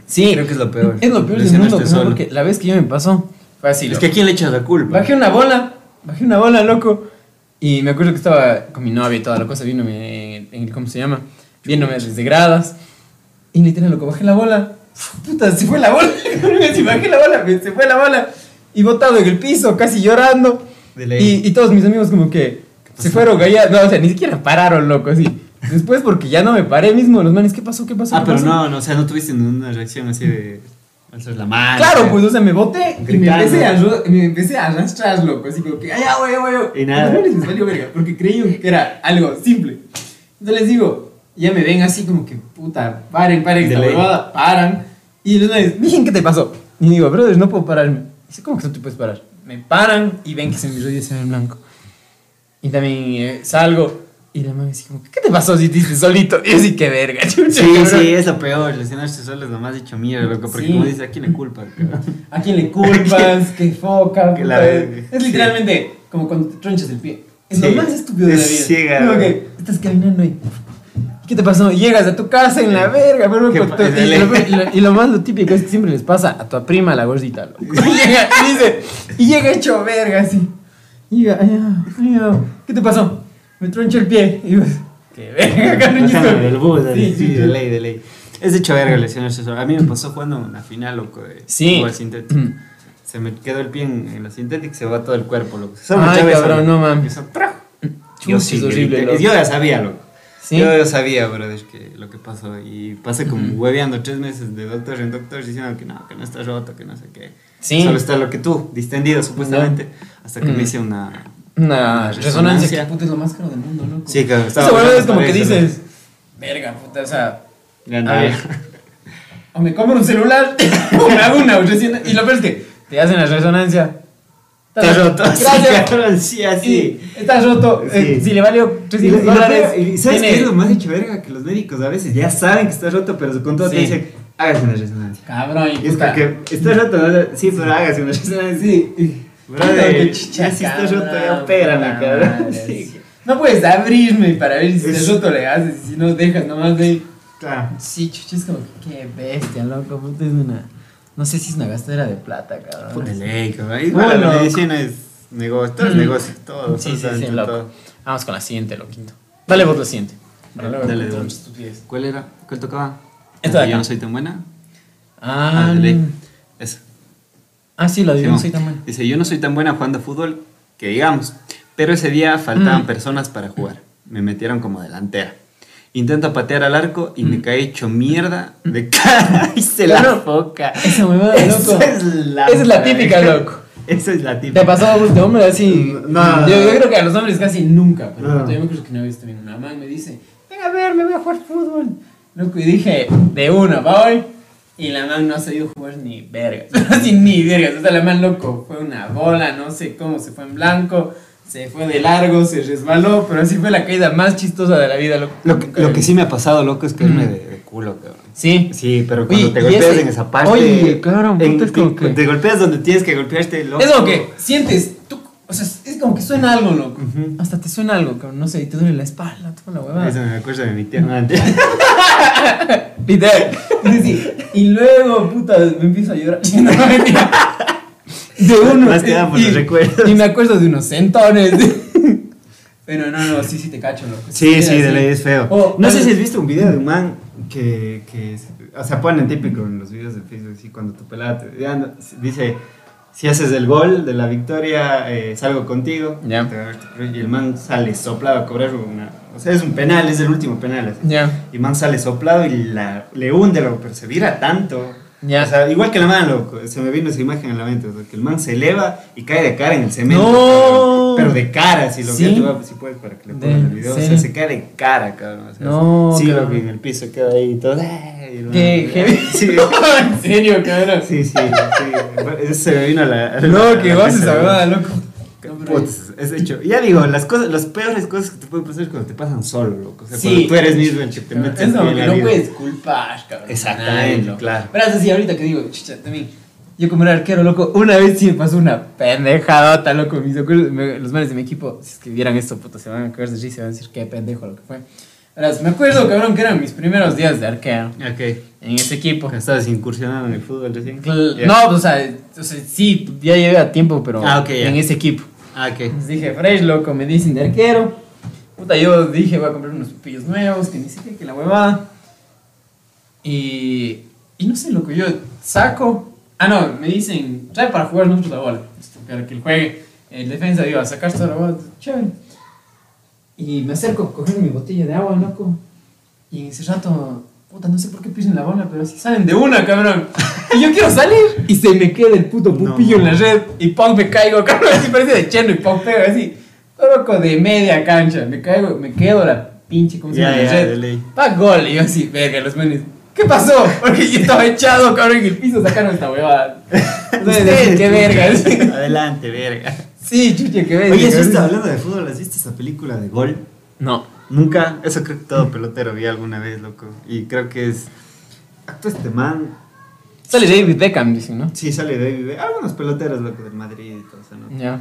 Sí, Creo que es lo peor. Es lo peor del mundo, solo. porque la vez que yo me pasó fue así. Es loco. que a quién le echas la culpa. Bajé una bola, bajé una bola, loco. Y me acuerdo que estaba con mi novia y toda la cosa, viéndome en, en- ¿cómo se llama? Viéndome desde gradas. Y literal, loco, bajé la bola. Puta, se fue la bola. [laughs] si bajé la bola, se fue la bola. Y botado en el piso, casi llorando. Y, y todos mis amigos como que se fueron gallar. No, o sea, ni siquiera pararon, loco, así. Después, porque ya no me paré mismo, los manes, ¿qué pasó? ¿Qué pasó? Ah, ¿Qué pero pasó? no, no, o sea, no tuviste una reacción así de alzar la mano. Claro, pues, o sea, me boté y me empecé, a, me empecé a arrastrar, loco, así como que, ay, ya, güey, güey. Y nada. Los les valió verga, porque creían que era algo simple. Entonces les digo, ya me ven así como que, puta, paren, paren De esta huevada, paran. Y los manes, miren, ¿qué te pasó? Y digo, brothers, no puedo pararme. Dice, ¿cómo que no te puedes parar? Me paran y ven que se me se ven blanco. Y también eh, salgo y la mano así como, ¿qué te pasó si te hiciste solito? Y así, qué verga, [laughs] chucha. Sí, cabrón. sí, es lo peor. Lesionarse solo es lo más hecho mierda, loco. Porque Sí. como dice, ¿a quién le culpa? cabrón? [laughs] ¿A quién le culpas? [laughs] ¿Qué foca? Que la- es sí. literalmente como cuando te tronchas el pie. Es lo Sí. más estúpido de la vida. ciega, Como que estás caminando y. ¿Qué te pasó? Llegas a tu casa en la verga, pero ¿Qué con pa- tu- y, lo, y lo- lo más lo típico es que siempre les pasa a tu prima la gordita, loco. Y llega, y dice, y llega hecho verga así. Y llega, ay, ay, ay, ¿qué te pasó? Me tronché el pie. Y yo, qué verga. Bajándome del bus, dale, Sí, sí, sí, de ley, de ley. Es hecho verga lesionarse solo. A mí me pasó jugando una final, loco, de Sí. fútbol sintético. Mm. Se me quedó el pie en, en la sintética y se va todo el cuerpo, loco. Solo Ay, cabrón, eso, no mames. eso, Yo es sí, horrible, grité. loco. Yo ya sabía, loco. Sí. Yo ya sabía, brother, que lo que pasó. Y pasé como hueveando tres meses de doctor en doctor diciendo que no, que no está roto, que no sé qué. Sí. Solo está lo que tú, distendido supuestamente. Hasta que Mm. me hice una. Una resonancia, resonancia. que puta es lo más caro del mundo, loco. Sí, claro, Esa huevada es como que dices, verga, puta, o sea, no. o me compro un celular [laughs] o me hago una recién. Y lo peor es que te hacen la resonancia. Está roto. [laughs] Sí, Gracias. cabrón, sí, así. Y está roto. eh, Sí. si le valió Y, 300 lo- y lo dólares. y ¿Sabes tiene- qué es lo más hecho verga? Que los médicos a veces ya saben que está roto, pero con todo te Sí. dicen, hágase una resonancia. Cabrón, y es puta. está roto, ¿no? sí, pero hágase una resonancia. Sí. Brother, Qué chicha, ya si está roto, ya cabrón, opérame, cabrón. Sí. No puedes abrirme para ver si Es- está roto le haces. y Si no, dejas nomás de ahí. Claro. Sí, chucha, es como que qué bestia, loco. Puta, es una. No sé si es una gastadera de plata, cabrón. Puta ley, cabrón. Igual la Bueno. medicina es negocio, todo es Mm. negocio, todo. Sí, sí, sí, loco. todo. Vamos con la siguiente, loquito. Dale vos la siguiente. Dale, dale. estupidez. ¿Cuál era? ¿Cuál tocaba? Esta de Yo acá. no soy tan buena. Ah, Ah, de ley. Esa. Ah, sí, la de yo Simón. no soy tan buena. Dice, yo no soy tan buena jugando fútbol que digamos, pero ese día faltaban Mm. personas para jugar. Me metieron como delantera. Intento patear al arco y me Mm. cae hecho mierda de cara [laughs] y se la Claro. foca. Esa huevada, loco. Esa es la, Esa es la típica, loco. Esa es la típica. ¿Te ha pasado de hombre así? No. Yo, yo creo que a los hombres casi nunca. Pero No. yo me acuerdo que una vez también una mamá me dice: Venga a ver, me voy a jugar fútbol. Loco, y dije: De una, voy. Y la man no ha sabido jugar ni vergas. [laughs] Así ni vergas. O sea, la man loco fue una bola, no sé cómo, se fue en blanco, se fue de largo, se resbaló, pero así fue la caída más chistosa de la vida, loco. Lo que, lo que sí me ha pasado, loco, es caerme Mm. de, de culo, cabrón. Sí. Sí, pero cuando Oye, te golpeas ese- en esa parte. Oye, claro, en- puta, es como te, que- te golpeas donde tienes que golpearte, loco. Es como que sientes, tú, o sea, como que suena algo, loco. Hasta te suena algo, cabrón, no sé, y te duele la espalda, toda la huevada. Eso me acuerdo de mi tía antes. [laughs] Literal. Y, luego, puta, me empiezo a llorar. [laughs] No, mentira. De uno. Más que nada por y, los recuerdos. Y me acuerdo de unos centones. [laughs] Pero no, no, sí, sí te cacho, loco. Sí, sí, de ley es feo. O- no sé si has visto un video de un man que, que o sea, ponen típico en los videos de Facebook, así, cuando tu pelada te dice, si haces el gol de la victoria, eh, salgo contigo. Ya. Y el man sale soplado a cobrar una. O sea, es un penal, es el último penal. Ya. Y man sale soplado y la, le hunde, loco, pero se vira tanto. Ya. O sea, igual que la man, loco, se me vino esa imagen en la mente. O sea, que el man se eleva y cae de cara en el cemento. No. Pero de cara, si lo ¿Sí? va, si puedes para que le ¿De pongas el video. O sea, se cae de cara, cabrón. O sea, No, Sí, y en el piso queda ahí y todo. Qué heavy. [laughs] Sí, [laughs] en serio, cabrón. sí, sí. sí. Eso se me vino a la. a la- No, a que la vas cabeza, esa loco. Putz, es hecho. Ya digo, las cosas, las peores cosas que te pueden pasar es cuando te pasan solo, loco. O sea, Sí. cuando tú eres mismo el que te metes Eso en que la no puedes culpar, cabrón. Exactamente, claro. Verás, así ahorita que digo, chicha, también. Yo como era arquero, loco, una vez sí me pasó una pendejadota, loco. Mis los manes de mi equipo, si es que vieran esto, puta, se van a caer de risa se van a decir qué pendejo lo que fue. Verás, me acuerdo, cabrón, que eran mis primeros días de arquero Ok. en ese equipo. Estabas incursionando en el fútbol recién. Cl-. No, pues, o sea, o sea, sí, ya llevé a tiempo, pero Ah, ok, ya. en ese equipo. Ah, ok. Entonces dije, fresh, loco, me dicen de arquero. Puta, yo dije, voy a comprar unos pupillos nuevos, que ni sé qué, que la huevada. Y, y no sé, loco, yo saco. Ah, no, me dicen, trae para jugar nosotros la bola. Esto, Para que el juegue. El defensa iba a sacar toda la bola, chévere. Y me acerco a coger mi botella de agua, loco. Y en ese rato, puta, no sé por qué pisen la bola, pero salen de una, cabrón. Y yo quiero salir. Y se me queda el puto pupillo en la red. Y pum, me caigo, cabrón. Así parece de cheno y pum, pego así. Loco de media cancha. Me caigo, me quedo la pinche, ¿cómo se llama? la red. Pa' gol. Y yo así, verga, los menes. ¿Qué pasó? Porque yo estaba echado, cabrón, en el piso sacaron esta huevada. [laughs] Ustedes, qué verga. Adelante, verga. Sí, chuche, qué verga. Oye, cabrón. está hablando de fútbol, ¿has visto esa película de Gol? No. Nunca. Eso creo que todo pelotero vi alguna vez, loco. Y creo que es. Actúa este man. Sale David Beckham, dicen, ¿no? Sí, sale David. Be- Algunos peloteros, loco, del Madrid y todo eso, ¿no? Ya.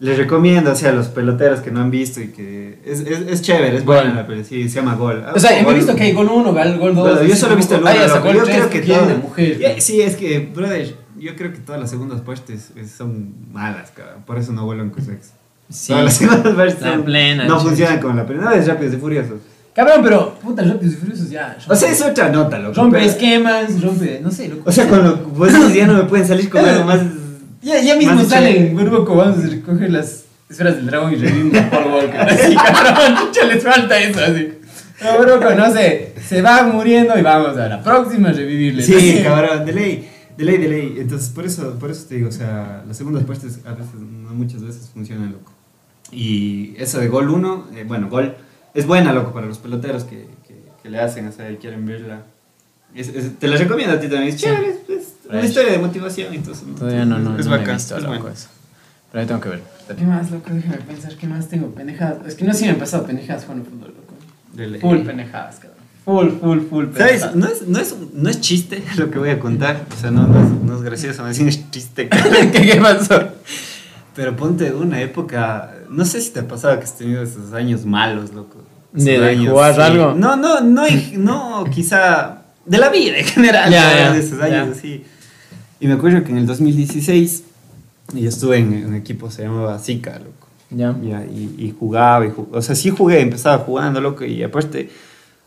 Les recomiendo, o sea, a los peloteros que no han visto y que. Es, es, es chévere, es Gol. buena la peli, sí, se llama Gol. O sea, Gol- he visto que hay gol 1, gol 2. Bueno, yo solo he visto el uno, Ay, hasta loco. gol Yo 3 creo que todo- de mujer. Yeah, Sí, es que, brother, yo creo que todas las segundas partes eh, son malas, cabrón. Por eso no vuelven con sexo. Sí. Todas las segundas partes La son- plena, no funcionan como la primera vez Rápidos y Furiosos. Cabrón, pero, puta, Rápidos y Furiosos ya. O sea, es otra nota, loco. Rompe pero- esquemas, rompe, no sé, loco. O sea, con lo dices, [laughs] ya no me pueden salir con algo más. Ya, ya mismo Más sale chévere. en grupo como vamos a recoger las esferas del dragón y revivimos a Paul Walker. [laughs] Así, cabrón, chucha, les falta eso, así. No, bro, no sé, se va muriendo y vamos a la próxima a revivirle. Sí, cabrón, de ley, de ley, de ley. Entonces, por eso, por eso te digo, o sea, las segundas partes a veces, no muchas veces funcionan, loco. Y eso de gol 1, bueno, gol, es buena, loco, para los peloteros que, que, que le hacen, o sea, y quieren verla. Es- es- te la recomiendo a ti también, es chévere, es, es una Fresh. historia de motivación y todo eso. Todavía no, no, es no me he bacán, visto, es loco, bueno. eso. Pero ahí tengo que ver. ¿Qué más, loco? Déjame pensar, ¿qué más tengo? Pendejadas. Es que no sé si me han pasado pendejadas jugando fútbol, loco. De ley. Full pendejadas, cabrón. Full, full, full ¿Sabes? No es, no, es, no es chiste [laughs] lo que voy a contar, o sea, no, no, es, no es gracioso, más bien es chiste. [laughs] ¿Qué, ¿Qué pasó? Pero ponte una época, no sé si te ha pasado que has tenido esos años malos, loco. ¿De- de jugar algo? No, no, no, no, quizá de la vida en general, Ya, ya, de esos años ya. así. Y me acuerdo que en el 2016 yo estuve en un equipo se llamaba Zika, loco. Ya. Ya, y, y jugaba, y ju- o sea, sí jugué, empezaba jugando, loco, y aparte,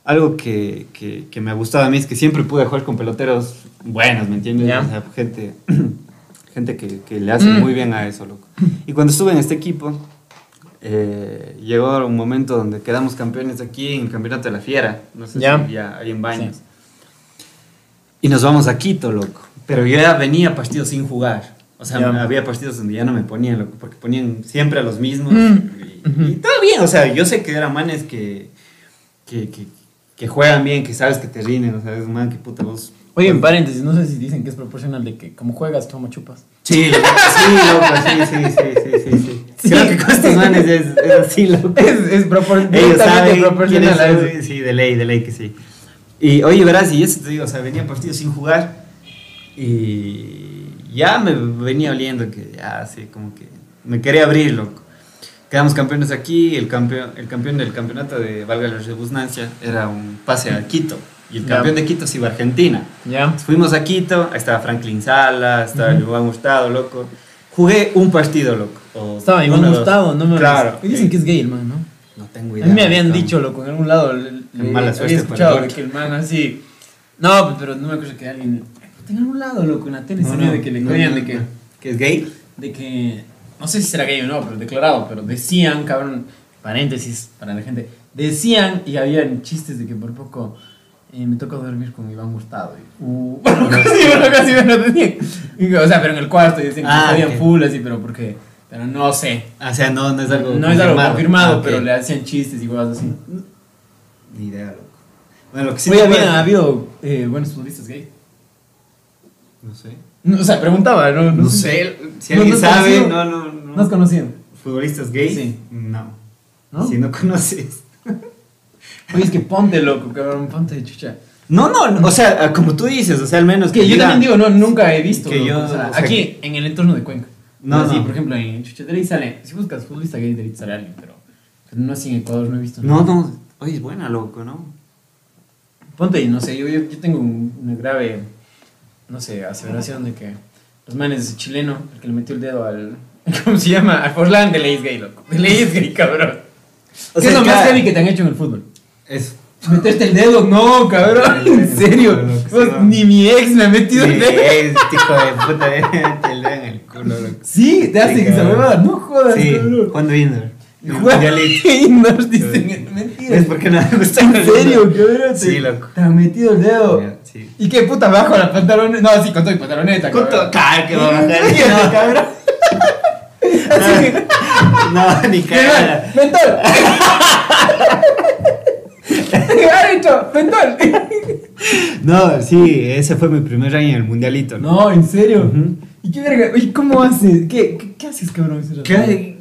algo que, que, que me ha gustado a mí es que siempre pude jugar con peloteros buenos, ¿me entiendes? Ya. O sea, gente, [clears throat] gente que, que le hace Mm. muy bien a eso, loco. Y cuando estuve en este equipo, eh, llegó un momento donde quedamos campeones aquí en el Campeonato de la Fiera, no sé Ya. si ya ahí en Baños. Sí. Y nos vamos a Quito, loco. Pero yo ya venía a partidos sin jugar. O sea, Ya. había partidos donde ya no me ponían, loco, porque ponían siempre a los mismos. Mm. Y, y todo bien, o sea, yo sé que eran manes que, que, que, juegan bien, que sabes que te rinden, o sea, es un man que puta vos. Oye, en paréntesis, no sé si dicen que es proporcional de que como juegas, toma chupas. Sí, loco, sí, loco, sí, sí, sí, sí, sí, sí. Sí. Creo que con estos manes es, es así, loco. [laughs] Es, es propor- Ellos saben proporcional a eso. Sí, de ley, de ley que sí. Y oye, verás, y eso te digo, o sea, venía partidos sin jugar y ya me venía oliendo que ya, sí, como que me quería abrir, loco. Quedamos campeones aquí, el campeón, el campeón del campeonato de Valga la Redundancia era un pase a Quito y el campeón de Quito se iba a Argentina. Ya. Fuimos a Quito, ahí estaba Franklin Sala, estaba Ujú. Iván Hurtado, loco. Jugué un partido, loco. o Estaba Iván. Gustavo, no me Claro. Y dicen que es gay el man, ¿no? No tengo A idea. mí me habían loco. dicho, loco, en algún lado. le- le- mala suerte había escuchado para el de que el man así. No, pero no me acuerdo que alguien. En algún lado, loco, en la tele No, no, de que le no, de que. ¿Que es gay? de que, no sé si será gay o no, pero declarado, pero decían, cabrón, paréntesis para la gente, decían y habían chistes de que por poco eh, me toca dormir con Iván Hurtado. Y, uh, [laughs] bueno, casi, bueno, casi O sea, pero en el cuarto decían que Ah, sabían ok. full así, pero porque, pero no sé. O sea, no, no es algo No es algo confirmado, Ah, pero le hacían chistes y cosas así. Ni idea, loco. Bueno, lo que sí Oye, había acuerdo- habido eh, buenos futbolistas gay. No sé. No, o sea, preguntaba, no, No sé, si No, alguien no sabe, no, no, no. ¿No has conocido? ¿Futbolistas gays? Sí. No. ¿No? Si no conoces. Oye, es que ponte loco, cabrón, ponte de chucha. No, no, o sea, como tú dices, o sea, al menos que yo diga- también digo, no, nunca he visto. que yo, o sea, o sea, aquí, en el entorno de Cuenca. No, no. por ejemplo, en Chucha, de ahí sale. Si buscas futbolista gay, de sale alguien, pero, pero no así en Ecuador, no he visto. No, no, oye, es buena, loco, ¿no? Ponte y no sé, yo, yo, yo tengo un- una grave, no sé, aseveración de que los manes de ese chileno, el que le metió el dedo al. ¿Cómo se llama? Al Forlán de ley es gay, loco. De ley es gay, cabrón. O ¿Qué sea, es lo cada- más heavy que te han hecho en el fútbol? Es. ¿Meterte el dedo? No, cabrón. En serio. Loco, Vos. Ni mi ex me ha metido el dedo. Es, hijo de puta, te [laughs] le dan el culo, loco. Sí, te hace Sí, que se cabrón. huevada. No jodas, Sí, cabrón. cuando Inder. Juega y nos dicen mentira. Es porque no me gusta ¿En serio, cabrón? Sí, loco. Te han metido el dedo. Ya, Sí. ¿Y qué puta bajo la pantaloneta? No, sí, con todo y pantaloneta. Con cabrón. todo- Claro que va a bajar. [laughs] Cabrón. No, [laughs] ni cara. ¡Mentol! [laughs] No, sí, ese fue mi primer año en el mundialito. ¿no? No, en serio. Ujú. ¿Y qué verga? Oye, ¿cómo haces? ¿Qué, qué, qué haces, cabrón? ¿Qué?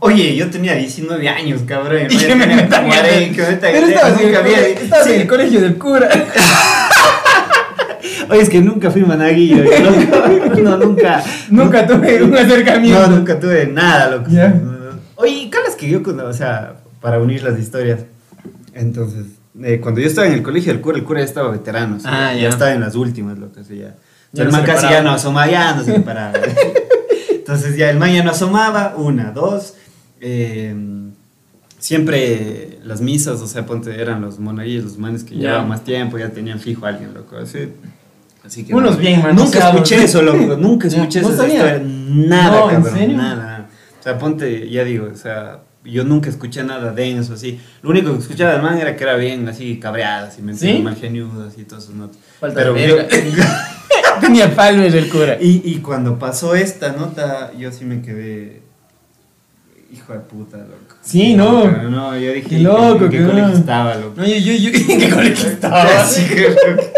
Oye, yo tenía 19 años, cabrón. [laughs] Y que me metan en el- que me metan Pero estabas, en estabas en el colegio del cura. Oye, es que nunca fui managuillo, loco. No, [laughs] nunca. Nunca tuve un acercamiento. No, nunca tuve nada, loco. No. Oye, ¿cuál es que yo, cuando- o sea, para unir las historias? Entonces, eh, cuando yo estaba en el colegio del cura, el cura ya estaba veterano. o sea, Ah, ya. ya. estaba en las últimas, loco. así ya. Ya el no man casi ya no asomaba, ya no se reparaba. [laughs] Entonces, ya el man ya no asomaba, una, dos. eh, siempre las misas, o sea, ponte, eran los monaguillos, los manes que Ya. llevaban más tiempo, ya tenían fijo a alguien, loco. Así, así que Unos no. bien Nunca escuché eso, loco. Nunca escuché historia. Nada, No, ¿en cabrón. serio? Nada. O sea, ponte, ya digo, o sea, yo nunca escuché nada denso, así. Lo único que escuchaba del man era que era bien, así, cabreado, así, me ¿Sí? mal geniudo, así, todos esos notas. Falta Pero yo-. [laughs] [laughs] Tenía palmes el cura. y, y cuando pasó esta nota, yo sí me quedé. Hijo de puta, loco. Sí, no. Pero no, yo dije. Qué loco, ¿en qué qué colegio loco. estaba, loco? No, yo, yo, yo, [laughs] ¿en qué colegio estaba? Sí, [laughs] qué,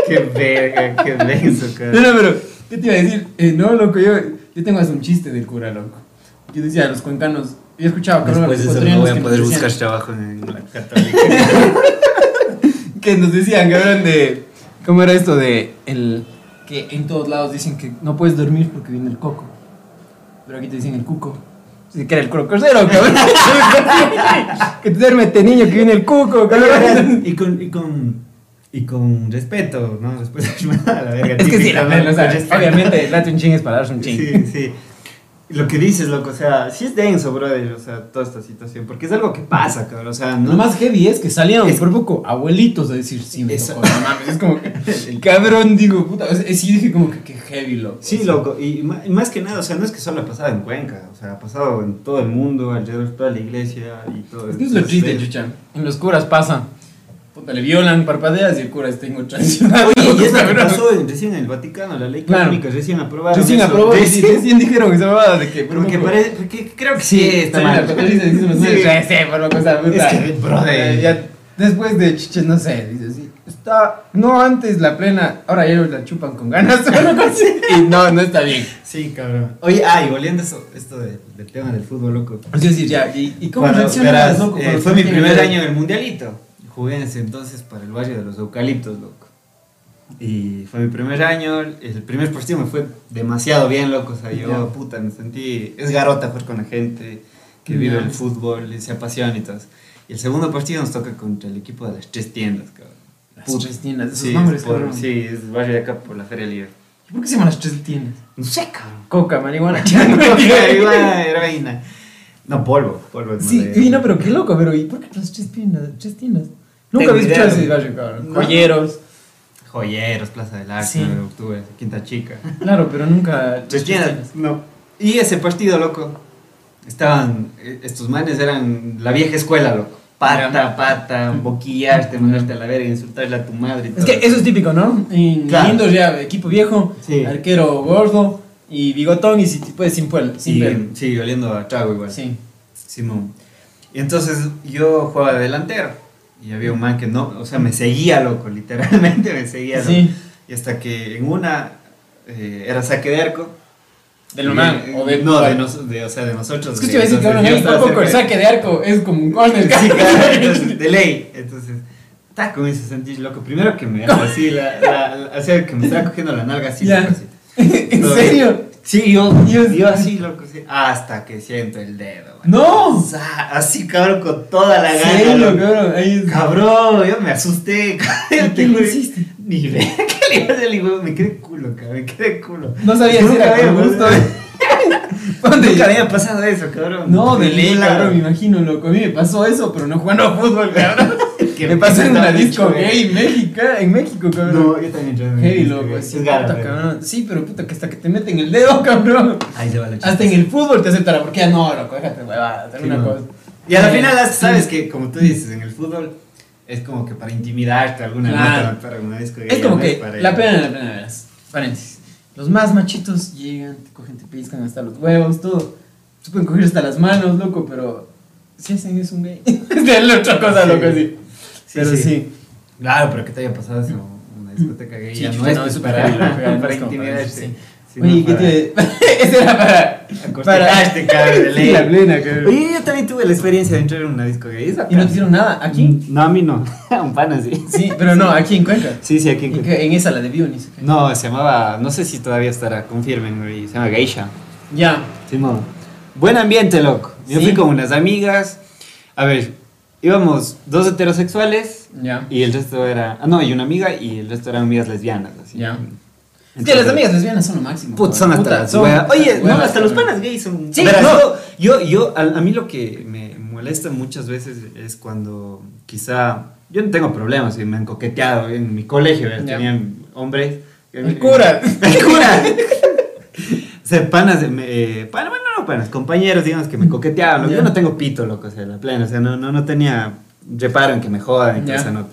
qué verga, qué denso, No, cabrón. no, pero, ¿qué te iba a decir? Eh, no, loco, yo, yo tengo hasta un chiste del cura, loco. Yo decía, los cuencanos, yo he escuchado cabrón, a los Después de eso no voy a que poder buscar trabajo en la [laughs] católica. que nos decían, cabrón, de. ¿Cómo era esto de. El, que en todos lados dicen que no puedes dormir porque viene el coco. Pero aquí te dicen el cuco. Sí, que era el crocosero, cabrón. [laughs] que te duerme este niño que viene el cuco, cabrón. y con, y con, y con respeto, ¿no? Después a [laughs] la verga. Es que sí, la ¿no? o sea, obviamente, date un ching es para darse un ching. Sí, sí. Lo que dices, loco, o sea, sí es denso, brother, o sea, toda esta situación, porque es algo que pasa, cabrón, o sea, no Lo más heavy es que salieron Es- por poco abuelitos a decir, sí, me Eso. tocó, no mames. Es como que, [laughs] el cabrón, digo, puta, o sea, sí dije como que, que heavy, loco. Sí, O sea, loco, y más que nada, o sea, no es que solo ha pasado en Cuenca, o sea, ha pasado en todo el mundo, alrededor de toda la iglesia y todo Es que es lo triste, chucha. En los curas pasa. Puta, le violan, parpadeas y el cura está transicionado. Oye, y es lo que pasó en- recién en el Vaticano, la ley Claro. canónica recién aprobada. Recién sí, recién dijeron esa babada de que. Porque por parece, porque creo que Sí, está mal. la católica dice unos Sí. meses, "Ya sé, por lo que sea, puta". Es que, brother. Ya después de chiches, no sé, dice así. Está, no antes la plena, ahora ya la chupan con ganas. [laughs] y no, no está bien. Sí, cabrón. Oye, ah, y volviendo eso, esto de- del tema del fútbol, loco. Es decir, ya, ¿y, y cómo Cuando, reaccionas, loco? eh, fue mi primer año en el mundialito. Jugué en ese entonces para el barrio de los eucaliptos, loco. Y fue mi primer año. El primer partido me fue demasiado bien, loco. O sea, yo, Ya. puta, me sentí. Es garota jugar con la gente que vive Ya. el fútbol y se apasiona y todo. Y el segundo partido nos toca contra el equipo de las tres tiendas, cabrón. Las Puta. tres tiendas, esos Sí, nombres, por- cabrón. Sí, es el barrio de acá por la Feria Libre. ¿Y ¿Por qué se llaman las tres tiendas? No sé, cabrón. Coca, marihuana. [laughs] [laughs] Iba heroína. No, polvo. Polvo es Sí, y no, pero qué loco, pero ¿y por qué las tres tiendas? Tres tiendas? Nunca había escuchado ese barrio, cabrón. No. Joyeros. Joyeros, Plaza del Arte, Sí. 9 de octubre, Quinta Chica. [laughs] Claro, pero nunca. Tiendas. No. Y ese partido, loco, estaban, eh, estos manes eran la vieja escuela, loco. Pata, pata, [laughs] boquillarte, mandarte a la verga, insultarle a tu madre. y Es todo que eso es típico, ¿no? En Claro. Indoors ya equipo viejo, Sí. arquero gordo y bigotón y si puedes sin pelo. Sin Y, pelo. sí, oliendo a trago igual. Sí. Simón. Y entonces yo jugaba de delantero. Y había un man que no, o sea, me seguía, loco, literalmente me seguía. loco. Sí. Y hasta que en una eh, era saque de arco. Del eh, o de No, de, nos- de, o sea, de nosotros. Es que te iba a decir, tampoco el saque de arco es como un corner. Sí, claro, [laughs] entonces, de ley. Entonces, ta, comienzo a sentir loco. Primero que me hace así, la, la, la- o sea, que me estaba cogiendo la nalga así. [laughs] ¿En serio? Sí, yo, yo así, loco, sí. Hasta que siento el dedo. ¡No! Sa- Así, cabrón, con toda la gana. loco. cabrón? Ahí es- Cabrón, yo me asusté. [laughs] cabrón, ¿Qué le hiciste? Ni ve, [laughs] ¿qué le iba a hacer? Me quedé culo, cabrón, me quedé culo. No sabía si era con gusto. [laughs] ¿Dónde? Nunca había pasado eso, cabrón. No, de ley, cabrón, me imagino, loco. A mí me pasó eso, pero no jugando a fútbol, cabrón. Que me pasó en una disco gay en México, en México, cabrón. No, yo también Heavy, disco loco, gay. así, Es puta, cabrón. Sí, pero puta, que hasta que te meten el dedo, [laughs] cabrón. Ahí se va la Hasta en el fútbol te aceptará, porque ya no, loco, déjate huevada, hacer una no. cosa. Y a la Eh, final, sabes que, como tú dices, en el fútbol es como que para intimidarte alguna Claro. nota para una disco gay, Es como que, para la pena, la pena, verás. Paréntesis. Los más machitos llegan, te cogen, te piscan hasta los huevos, todo. Se pueden coger hasta las manos, loco, pero si hacen es un gay. [laughs] es de la otra cosa, Sí. loco, sí. Sí, pero sí. sí. Claro, pero que te haya pasado eso, una discoteca gay, Sí, ya no es no, es para, no para es como para intimidarte. sí. Oye, ¿qué para te.? [laughs] Ese era para. acostarte, cabrón, de [laughs] Sí, ley. la plena, cabrón. Oye, yo también tuve la experiencia de entrar en una disco gay. ¿Y no te hicieron nada? ¿Aquí? No, a mí no. [laughs] Un pana sí. Sí, pero no, aquí en Cuenca. Sí, sí, aquí en ¿En, Cuenca. en esa, la de Bionis. No, se llamaba, no sé si todavía estará, confirmen, güey, se llama Geisha. Ya. Simón. Buen ambiente, loco. Yo Sí. fui con unas amigas. A ver, íbamos dos heterosexuales Ya. y el resto era. Ah, no, y una amiga y el resto eran amigas lesbianas. Así. Ya. Entonces, Sí, las amigas lesbianas son lo máximo. Puta, son hasta las. Oye, no, hasta los panas gays son. Sí, Verás, no. yo, yo, a, a mí lo que me molesta muchas veces es cuando quizá. Yo no tengo problemas, y me han coqueteado en mi colegio. Ya. tenían hombres. El cura. El cura. [laughs] O sea, panas, de- me- eh, pana- bueno, compañeros, digamos, que me coqueteaban. Yeah. Yo no tengo pito, loco, o sea, la plena. O sea, no, no, no tenía reparo en que me jodan, en yeah. que esa nota.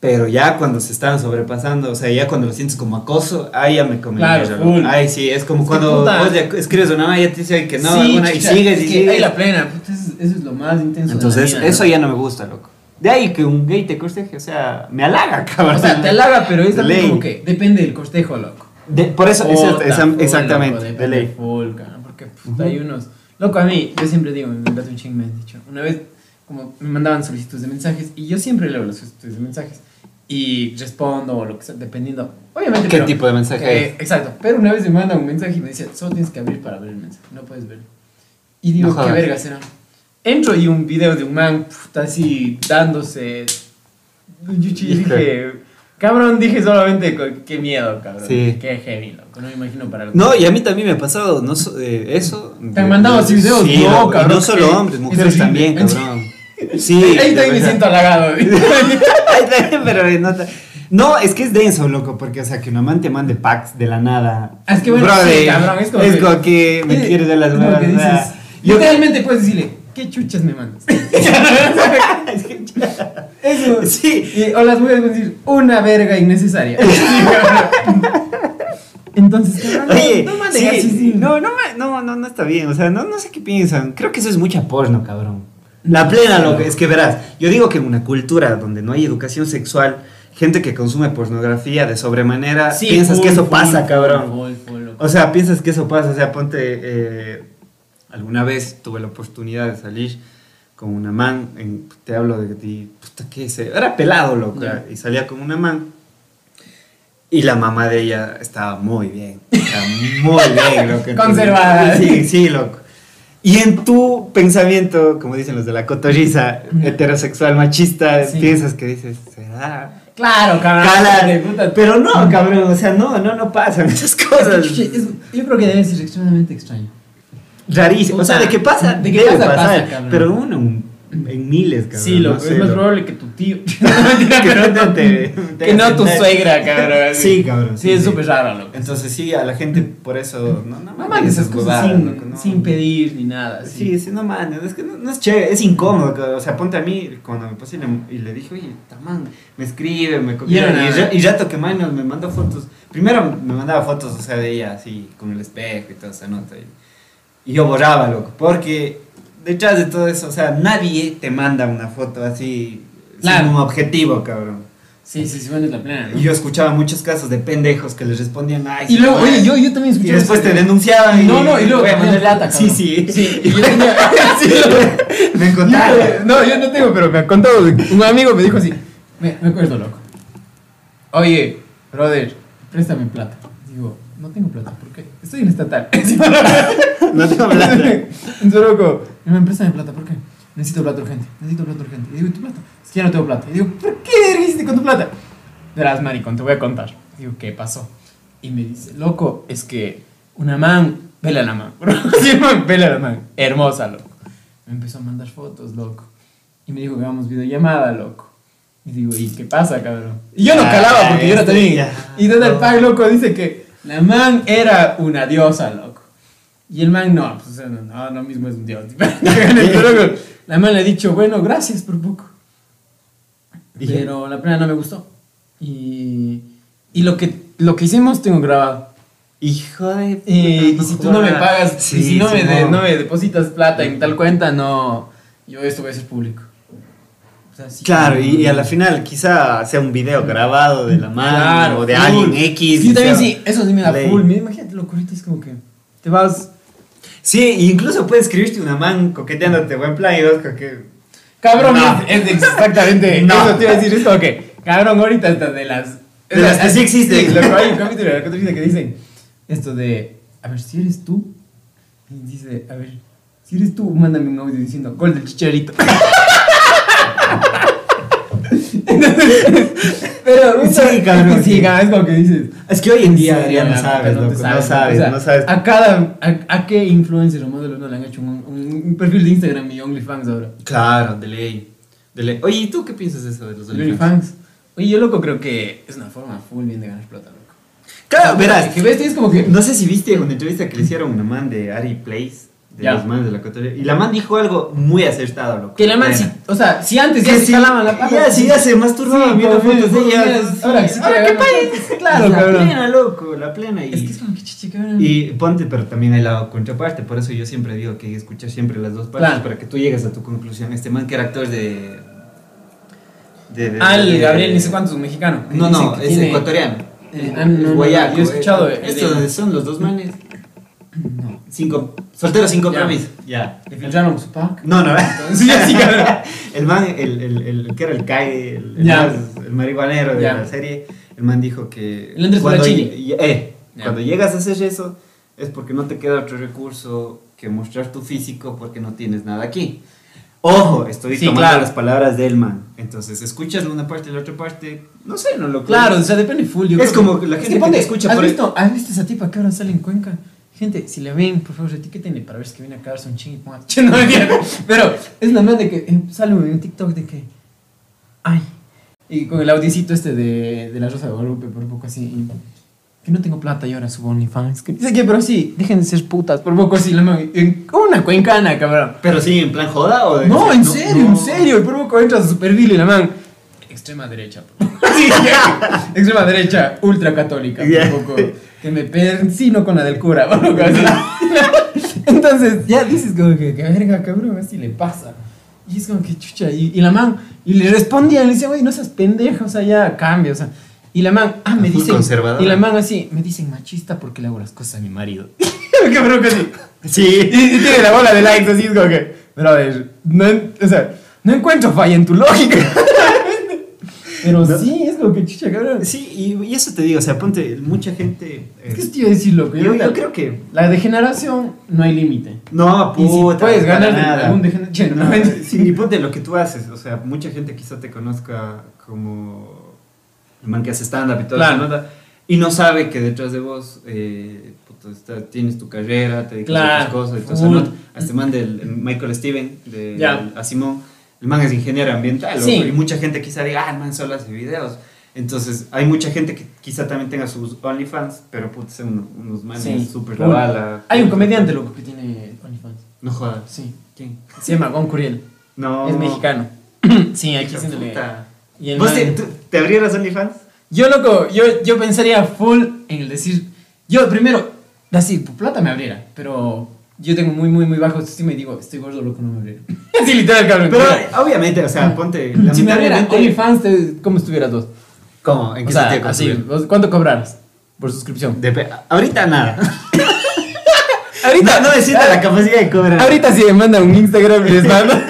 Pero ya cuando se estaban sobrepasando, o sea, ya cuando lo sientes como acoso, ahí ya me comí. Claro, cool. Ay, sí, es como es cuando vos ya escribes una y ya te dicen que no, sí, y chica, sigues y sigues. Ahí la plena, eso, eso es lo más intenso. Entonces, de la vida, eso ¿no? ya no me gusta, loco. De ahí que un gay te corteje, o sea, me halaga, [laughs] cabrón. O sea, te halaga, pero es también como que depende del cortejo, loco. De, por eso, full, exactamente, loco, de ley. Full, cabrón. 61. Loco, a mí, yo siempre digo, me mandaste un ching, me han dicho. Una vez, como me mandaban solicitudes de mensajes, y yo siempre leo las solicitudes de mensajes. Y respondo, o lo que sea, dependiendo. Obviamente. ¿Qué tipo de mensaje eh, Exacto. Pero una vez me manda un mensaje y me dice, solo tienes que abrir para ver el mensaje, no puedes verlo. Y digo, qué verga será. Entro y un video de un man, puta, así, dándose. Yo dije, cabrón, dije solamente, qué miedo, cabrón. Sí. Qué heavy, loco. No me imagino para. No, y a mí también me ha pasado no eh, eso. Te han mandado así videos, Sí, no, y cabrón, No solo que hombres, es mujeres también, cabrón. [laughs] Sí. Ahí también me siento halagado. [laughs] Pero no, no, es que es denso, loco, porque, o sea, que un amante mande packs de la nada. Es que bueno, Brother, sí, cabrón, es como que- que me Es- quieres de las es como dices, yo- Literalmente puedes decirle, ¿qué chuchas me mandas? [laughs] Eso. Sí. Y- o las van a decir, una verga innecesaria. [laughs] Entonces, cabrón, no- Oye, no, manden sí, así, sí. No, no, ma- no, no, no está bien. O sea, no, no sé qué piensan. Creo que eso es mucha porno, cabrón. La plena, Sí. loco. Es que verás, yo digo que en una cultura donde no hay educación sexual, gente que consume pornografía de sobremanera, Sí, piensas full, que eso full, pasa, full, cabrón. O sea, piensas que eso pasa. O sea, ponte. eh, alguna vez tuve la oportunidad de salir con una man. En, te hablo de. Puta, ¿qué es? Era pelado, loco. Ya. Y salía con una man. Y la mamá de ella estaba muy bien. Estaba muy [laughs] bien, loco. Conservada. Sí, sí, loco. Y en tu pensamiento, como dicen los de la cotorriza, heterosexual, machista, Sí. piensas que dices, ¿será? Claro, cabrón. Cala, pero no, cabrón, o sea, no, no, no pasan esas cosas. Yo creo que debe ser extremadamente extraño. Rarísimo. O sea, Puta, de qué pasa, de qué debe pasa, pasar. pasa, cabrón. pero uno, un en miles, cabrón. Sí, loco, no sé, es más loco. probable que tu tío. [laughs] que no te- te que no tu suegra, cabrón. Sí, cabrón. Sí, es súper raro, loco. Entonces sí, a la gente por eso no, no No mandes esas cosas sin, loco, no. sin pedir ni nada. Sí, sí, no mames, es que no, no es chévere, es incómodo, cabrón. o sea, ponte a mí cuando me puse y le, y le dije, oye, tamán, me escribe, me copia, y, y rato que Manuel me mandó fotos, primero me mandaba fotos, o sea, de ella así, con el espejo y toda esa nota, y, y yo borraba, loco, porque detrás de todo eso, o sea, nadie te manda una foto así, Claro. sin un objetivo, cabrón. Sí, sí, sí, bueno, es la plena. ¿no? Y yo escuchaba muchos casos de pendejos que les respondían, ay, Y luego, madre". oye, yo, yo también Y escuché. después te denunciaban. No, no, y luego te mandar- plata, Sí, sí. Sí, y yo [laughs] tenía. [laughs] sí. Me contaron. Yo- no, yo no tengo, pero me ha contado. Un amigo me dijo así. Me, me acuerdo, loco. Oye, brother, préstame plata. Digo, no tengo plata, Estoy en estatal. [laughs] No tengo plata. Entonces, loco, me préstame plata, ¿por qué? Necesito plata urgente, necesito plata urgente. Y digo, ¿y tu plata? Es que ya no tengo plata. Y digo, ¿por qué hiciste con tu plata? Verás, maricón, te voy a contar. Digo, ¿qué pasó? Y me dice, loco, es que una man, vela la man. [laughs] Sí, man, vela la man. Hermosa, loco. Me empezó a mandar fotos, loco. Y me dijo que hagamos videollamada, loco. Y digo, ¿y qué pasa, cabrón? Y yo no calaba porque yo era también. Y donde el pag, loco, dice que la man era una diosa, loco. Y el man, no, pues no, no, no mismo es un dios. [laughs] La man le ha dicho, bueno, gracias por poco. Pero la plena no me gustó. Y, y lo, que, lo que hicimos tengo grabado. Hijo de. Y, puta, y si tú no me pagas, Sí, y si no, me, de- Simón. no me depositas plata en tal cuenta, no. Yo esto voy a ser público. Claro, y, y a la final quizá sea un video grabado de la mano Claro, o de full. alguien X. Sí, también sea- sí, eso sí me da full. Imagínate lo ahorita es como que te vas. Sí, incluso puedes escribirte una man coqueteándote buen plan y vas que. Cabrón, No. es, exactamente. [laughs] No. Eso te iba a decir, es como que, cabrón, ahorita hasta de las. De las que sí existen. Sí, loco, hay un capítulo de la Catrina que dicen esto de, a ver, si eres tú. Y dice, a ver, si eres tú, mándame un audio diciendo, gol del chicharito. [laughs] [laughs] Pero, Sí, cabrón. [laughs] Sí, cabrón, es como que dices. Es que hoy en día Sí, ya no sabes, loco, te no sabes, o sea, no sabes. A cada. A, a qué influencer o modelo no le han hecho un, un- un perfil de Instagram y OnlyFans ahora? Claro, de ley. De ley. Oye, ¿y tú qué piensas de eso de los OnlyFans? OnlyFans. Oye, yo loco creo que es una forma full bien de ganar plata, loco. Claro, verás. Que ves, es como que. No sé si viste una entrevista que le hicieron a una man de Ari Place, de Ya. los manes de la Ecuatorial, y la man dijo algo muy acertado, loco. Que la man, sí- o sea, si antes ya se sí, calaban la paja. Ya, sí, ya se masturbaban viendo fotos de ella. ahora Ahora, ¿qué país? Claro, la cabrón. plena, loco, la plena. Y, Es que es como que cabrón. y ponte, pero también hay la contraparte, por eso yo siempre digo que escuchar siempre las dos partes Claro. para que tú llegues a tu conclusión. Este man que era actor de... de, de- Al de- Gabriel, ni sé cuántos, un mexicano. No, no, es ecuatoriano. Eh, ah, guayaco, yo he escuchado eh. el Esto de- donde son los dos manes. No. Cinco, solteros sin compromiso. Ya. Filtraron su pack. No, no. Sí, sí. [laughs] El man, el, el, el, que era el Kai, el, el, más- el marihuanero de Ya. la serie, el man dijo que. El Andrés cuando, eh, cuando llegas a hacer eso, es porque no te queda otro recurso que mostrar tu físico porque no tienes nada aquí. Ojo, estoy Sí, tomando claro. las palabras del man. Entonces, escuchas una parte y la otra parte, no sé, no lo Claro, o sea, depende full. yo Es creo como la Es gente que te escucha ¿has por- visto, ¿Has visto esa tipa que ahora sale en Cuenca? Gente, si la ven, por favor, etiquétenle para ver si que viene a cagarse un ching y ponga. [laughs] No. Pero es la man de que sale un TikTok de que. Ay. Y con el audicito este de, de la Rosa de Guadalupe, por poco así. y que no tengo plata y ahora subo OnlyFans. Que dice que, pero sí, dejen de ser putas, por poco así. La man, en- como una cuencana, cabrón. Pero sí, en plan joda o de- No, en serio, no. en serio. Y por poco entras a Superville y la man. Extrema derecha. por [laughs] poco. Sí. Extrema derecha, ultra católica. Por poco. Que me persino con la del cura. [laughs] así. Entonces, ya dices como que, que verga, cabrón, así le pasa. Y es como que chucha. Y, y la man, y le respondía, le decía, güey, no seas pendejo, o sea, ya cambia, o sea. Y la man, ah, me dicen. Y la man así, me dicen machista porque le hago las cosas a mi marido. [laughs] cabrón, casi. Sí. Y, y tiene la bola de likes así, es como que, pero a ver, no, o sea, no encuentro falla en tu lógica. [laughs] Pero No. sí, es como que chicha, cabrón. Sí, y, y eso te digo, o sea, ponte, mucha gente... Es que eh, eso te iba a decir, loco. yo, yo creo que... La degeneración no hay límite. No, Y si puta, puedes ganar nada. algún degener- [laughs] che, no, No, no, sí, y ponte lo que tú haces, o sea, mucha gente quizá te conozca como el man que hace stand-up y toda Claro. nota, y no sabe que detrás de vos eh, está- tienes tu carrera, te dedicas a Claro, otras cosas full. nota. A este man del el Michael Steven, de, a Simón, el man es ingeniero ambiental, Sí. y mucha gente quizá diga, ah, el man solo hace videos. Entonces, hay mucha gente que quizá también tenga sus OnlyFans, pero puta, son unos, manes Sí. súper Bueno, la bala. Hay un comediante, loco, que tiene OnlyFans. No jodas. Sí. ¿Quién? Se llama Gon Curiel. No. Es mexicano. [clears throat] sí, aquí. Y el ¿Vos man- te, tú- te abrieras OnlyFans? Yo, loco, yo, yo pensaría full en el decir. Yo primero, así, por plata me abriera, pero yo tengo muy, muy, muy bajo autoestima y digo, estoy gordo, loco, no me abriera. [laughs] así, literal, cabrón. Pero obviamente, o sea, ponte. si me OnlyFans, ¿cómo estuvieras vos? ¿Cómo? ¿En O qué sea, sentido? así, ¿cuánto cobrarás por suscripción? Ahorita nada. [laughs] Ahorita, no, no necesita la capacidad de cobrar. Ahorita si me manda un Instagram y les mando. [laughs]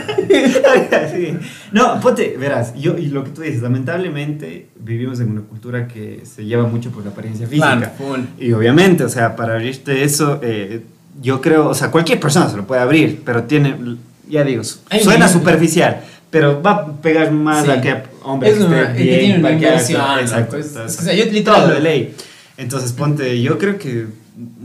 Sí. No, ponte, verás, yo, y lo que tú dices, lamentablemente vivimos en una cultura que se lleva mucho por la apariencia física. Y obviamente, o sea, para abrirte eso, eh, yo creo, o sea, cualquier persona se lo puede abrir, pero tiene, ya digo, suena superficial, pero va a pegar más Sí. a que hombre Es que una- esté es que bien, tiene una inversión, exacto, loco, es- entonces, es que, o sea, yo literal- todo de ley. Entonces, ponte, yo creo que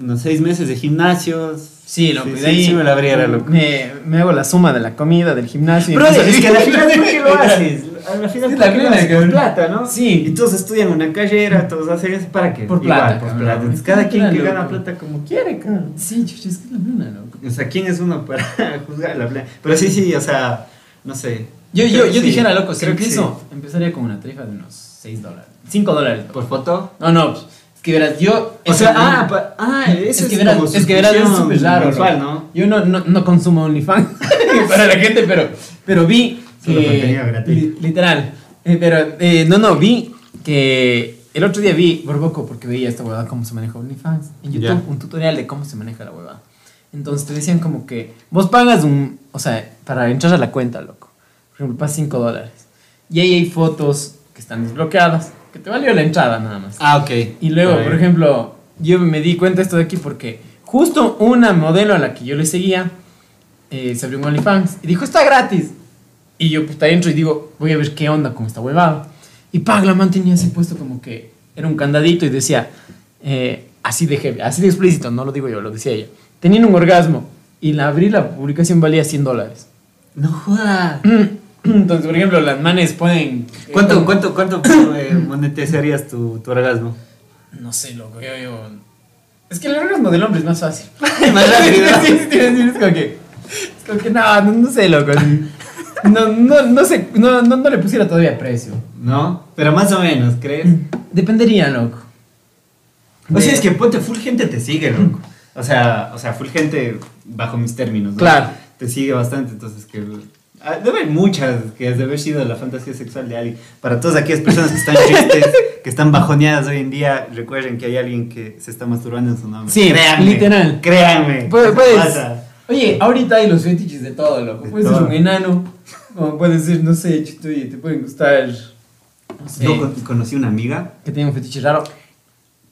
unos seis meses de gimnasios. Sí, loco, sí, sí, ahí sí me la abriera, loco. Me, me hago la suma de la comida, del gimnasio. empiezo es que a la final, ¿por qué lo [laughs] haces? A la final, Sí, ¿por la haces? Por plata, ¿no? Sí. Y todos estudian una carrera, todos hacen eso, ¿para qué? Por Igual, plata, por cabrón. plata. Entonces, Es cada quien que gana plata como quiere, cabrón. Sí, chucha, es que es la plena, loco. O sea, ¿quién es uno para [laughs] juzgar la plena? Pero sí, sí, o sea, no sé. Yo, yo, yo sí, dijera, loco, si creo que empiezo, empezaría con una tarifa de unos 6 dólares. 5 dólares. sí. ¿Por foto? No, no, pues, es que verás, yo... O sea, ah, pa- ah, eso es que verás, como es que verás, es súper raro. mensual. ¿no? Yo no, no, no consumo OnlyFans [laughs] para la gente, pero, pero vi Solo contenido gratuito. li- literal. Eh, pero, eh, no, no, vi que... El otro día vi Borboco porque veía esta huevada cómo se maneja OnlyFans en YouTube, Ya. un tutorial de cómo se maneja la huevada. Entonces te decían como que vos pagas un, o sea, para entrar a la cuenta, loco. Por ejemplo, pagas 5 dólares. Y ahí hay fotos que están desbloqueadas, que te valió la entrada nada más. Ah, ok. Y luego, por ejemplo, yo me di cuenta de esto de aquí porque justo una modelo a la que yo le seguía eh, se abrió un OnlyFans y dijo, está gratis. Y yo pues entro y digo, voy a ver qué onda con esta huevada. Y pag, la man tenía así puesto como que era un candadito y decía, eh, así de heavy, así de explícito, no lo digo yo, lo decía ella. Tenían un orgasmo y la abrí, la publicación valía 100 dólares. No jodas. [clears throat] Entonces, por ejemplo, las manes pueden... eh, ¿Cuánto, como- cuánto, cuánto eh, [clears throat] monetizarías tu, tu orgasmo? No sé, loco, yo, yo... Es que el orgasmo del hombre es más fácil. [laughs] Más rápido. [laughs] sí, sí, sí, es como que... Es como que no, no, no sé, loco. No, no, no sé, no, no, no le pusiera todavía precio. ¿No? Pero más o menos, ¿crees? Dependería, loco. O sea, es que ponte full gente te sigue, loco. O sea, o sea, full gente bajo mis términos. ¿no? Claro. Te sigue bastante, entonces que ah, debe haber muchas que has de haber sido la fantasía sexual de alguien. Para todas aquellas personas que están tristes, [laughs] que están bajoneadas hoy en día, recuerden que hay alguien que se está masturbando en su nombre. Sí, literal. Créanme. Puede- eso puedes- pasa. Oye, ahorita hay los fetiches de todo, loco. De Puede ser un enano, como puede ser, no sé, chito, y te pueden gustar, no sé, Yo con- conocí una amiga que tenga un fetiche raro.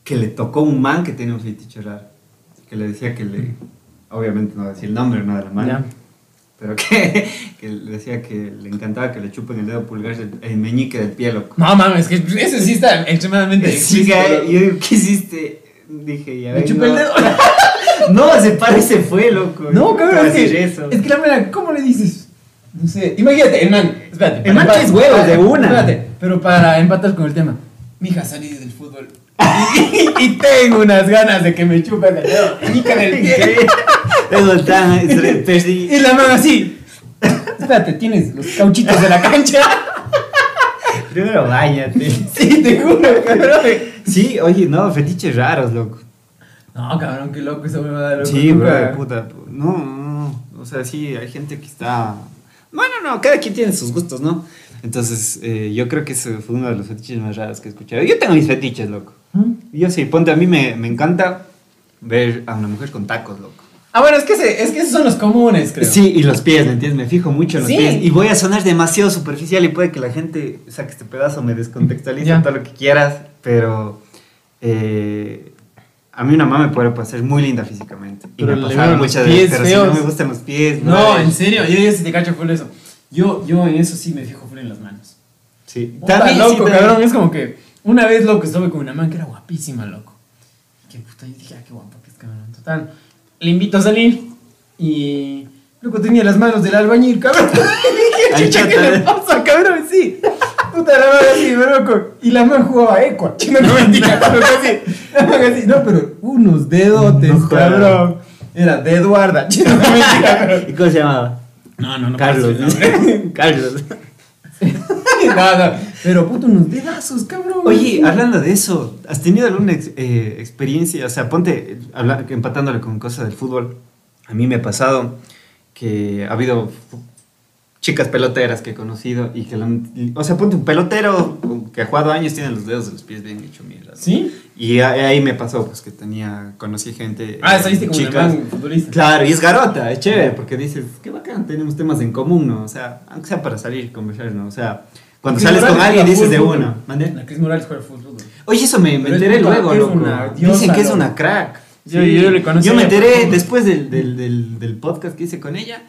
que le tocó un man que tenía un fetiche raro. Que le decía que le. Obviamente no voy a decir el nombre, no de la mano. Ya. Pero que, [laughs] que le decía que le encantaba que le chupen el dedo pulgar el, el meñique del pie, loco. No mames, que eso sí está extremadamente Sí, yo digo, ¿qué hiciste? Dije, ya Me ves, chupé el no. dedo. [laughs] [laughs] No, se parece fue, loco. No, ¿Cómo cabrón, es que, eso? es que la manera, ¿cómo le dices? No sé, imagínate, el man, espérate. El man para- que es huevos de una. Espérate, pero para empatar con el tema. Mija, salí del fútbol. [laughs] y, y tengo unas ganas de que me chupen el dedo. Mica del pie. Eso está, perdí. Y la mano así. Espérate, tienes los cauchitos de la cancha. Primero bañate. sí, te juro, cabrón. Sí, oye, no, fetiches raros, loco. No, cabrón, qué loco esa huevada, loco. Sí, bro, puta. No, no, no. O sea, sí, hay gente que está. Bueno, no, cada quien tiene sus gustos, ¿no? Entonces, eh, yo creo que ese fue uno de los fetiches más raros que he escuchado. Yo tengo mis fetiches, loco. ¿Mm? Yo sí, ponte, a mí me, me encanta ver a una mujer con tacos, loco. Ah, bueno, es que, es que esos son los comunes, creo. Sí, y los pies, ¿me entiendes? Me fijo mucho en los Sí. pies. Y voy a sonar demasiado superficial y puede que la gente saque este pedazo, me descontextualice todo lo que quieras, pero eh, a mí una mamá me puede parecer muy linda físicamente. Y Pero me los muchas pies veces, pero si no me gustan los pies, No, en serio, yo, yo sí te cacho full eso. Yo, yo en eso sí me fijo full en las manos. Sí. También, sí, loco, también. cabrón, es como que una vez loco estuve con una man que era guapísima, loco. Que puta, yo dije, ah, qué guapa que es cabrón. Total, le invito a salir y Loco, tenía las manos del albañil, cabrón. [laughs] Ay, Chucha, ¿qué le pasa, cabrón? Sí. Puta, la mano así, loco. Y la mano jugaba Equa. [laughs] No, no mentira. La así. No, pero unos dedotes, No cabrón. Era de Eduarda. [laughs] No, mentira. ¿Y cómo se llamaba? No, no, no. Carlos. [laughs] Carlos. No, no. Pero puto, unos dedazos, cabrón. Oye, hablando de eso, ¿has tenido alguna ex- eh, experiencia? O sea, ponte, habla- empatándole con cosas del fútbol. A mí me ha pasado que ha habido chicas peloteras que he conocido y que, la o sea, ponte un pelotero que ha jugado años tiene los dedos de los pies bien hecho mierda. ¿Sí? Y ahí me pasó, pues, que tenía, conocí gente. Ah, eh, saliste como un chicas. futbolista. Claro, y es garota, es chévere, porque dices, qué bacán, tenemos temas en común, ¿no? O sea, aunque sea para salir y conversar, ¿no? O sea, cuando sales con Morales alguien juega dices de uno. ¿Mande? La Cris Morales juega fútbol. Oye, eso me, me enteré luego, loco. Dicen que es una crack. Yo- yo le conocí Yo me enteré después del, del, del, del podcast que hice con ella.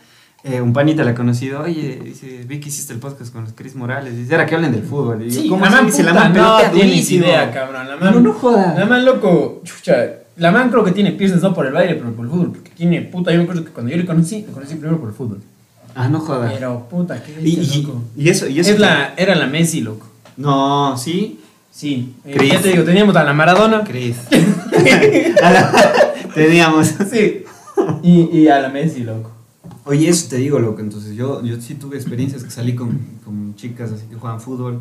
Eh, un panita la ha conocido. Oye, dice, vi que hiciste el podcast con los Chris Morales. Dice, era que hablen del fútbol. Y Sí, ¿cómo la así? man Dice, la puta, man no tienes idea, cabrón. La man, No, no joda. La man, loco, chucha. La man creo que tiene piernas no por el baile, pero por el fútbol. Porque tiene, puta, yo me acuerdo que cuando yo le conocí, le conocí primero por el fútbol. Ah, no jodas. Pero, puta, qué bestia, y, loco. y eso, y eso. Es la, era la Messi, loco. No, sí. Sí. Eh, ya te digo, teníamos a la Maradona. [laughs] [laughs] La- Teníamos. Sí. Y, y a la Messi, loco. Oye, eso te digo, loco. Entonces, yo, yo sí tuve experiencias que salí con, con chicas así que juegan fútbol.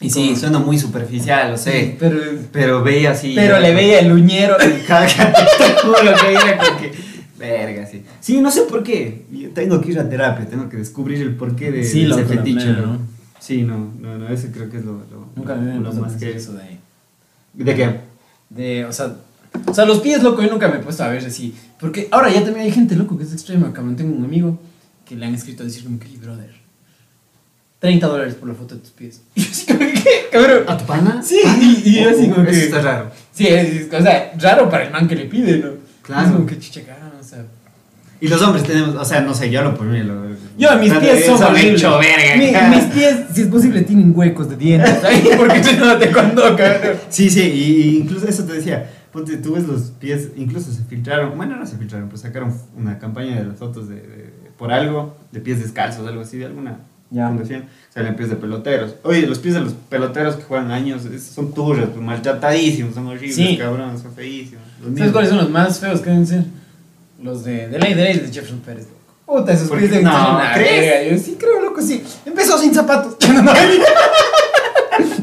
Y sí, suena muy superficial, lo sé. Pero, Pero veía así. pero le veía el uñero. [laughs] Cada capítulo que era como que. Verga, sí. Sí, no sé por qué. Yo tengo que ir a terapia, tengo que descubrir el porqué de, Sí, de ese fetiche. plena, ¿no? Sí, no, no, no, ese creo que es lo, lo, Nunca me lo más que. eso de... ¿De qué? De, o sea, o sea, los pies, loco, yo nunca me he puesto a ver así. Porque ahora ya también hay gente, loco, que es extrema. Cabrón, tengo un amigo que le han escrito a decir como que, brother, 30 dólares por la foto de tus pies. [laughs] Y yo así como que, ¿qué, cabrón? ¿A tu pana? Sí, y, y yo así como Uh, Eso que... está raro. Sí, es, o sea, raro para el man que le pide, ¿no? Claro. Es como que chicha, cabrón, o sea... Y los hombres tenemos, o sea, no sé, yo lo por mí. Lo, Yo, mis pies son Eso me horribles. Mi- mis pies, si es posible, tienen huecos de dientes. ¿sabes? [laughs] Porque si no te cuando, cabrón. Sí, sí, y incluso eso te decía, ponte, tú ves los pies, incluso se filtraron, bueno, no se filtraron, pues sacaron una campaña de las fotos de, de- por algo, de pies descalzos, algo así, de alguna Ya. fundación, salen pies de peloteros. Oye, los pies de los peloteros que juegan años son turros, pues, maltratadísimos, son horribles, Sí. cabrón, son feísimos. Los ¿Sabes cuáles son los más feos que deben ser? Los de, de ley de ley de Jefferson Pérez. Puta, esos ¿Por pies ser No, ¿crees? Yo sí creo, loco, sí. Empezó sin zapatos. [laughs]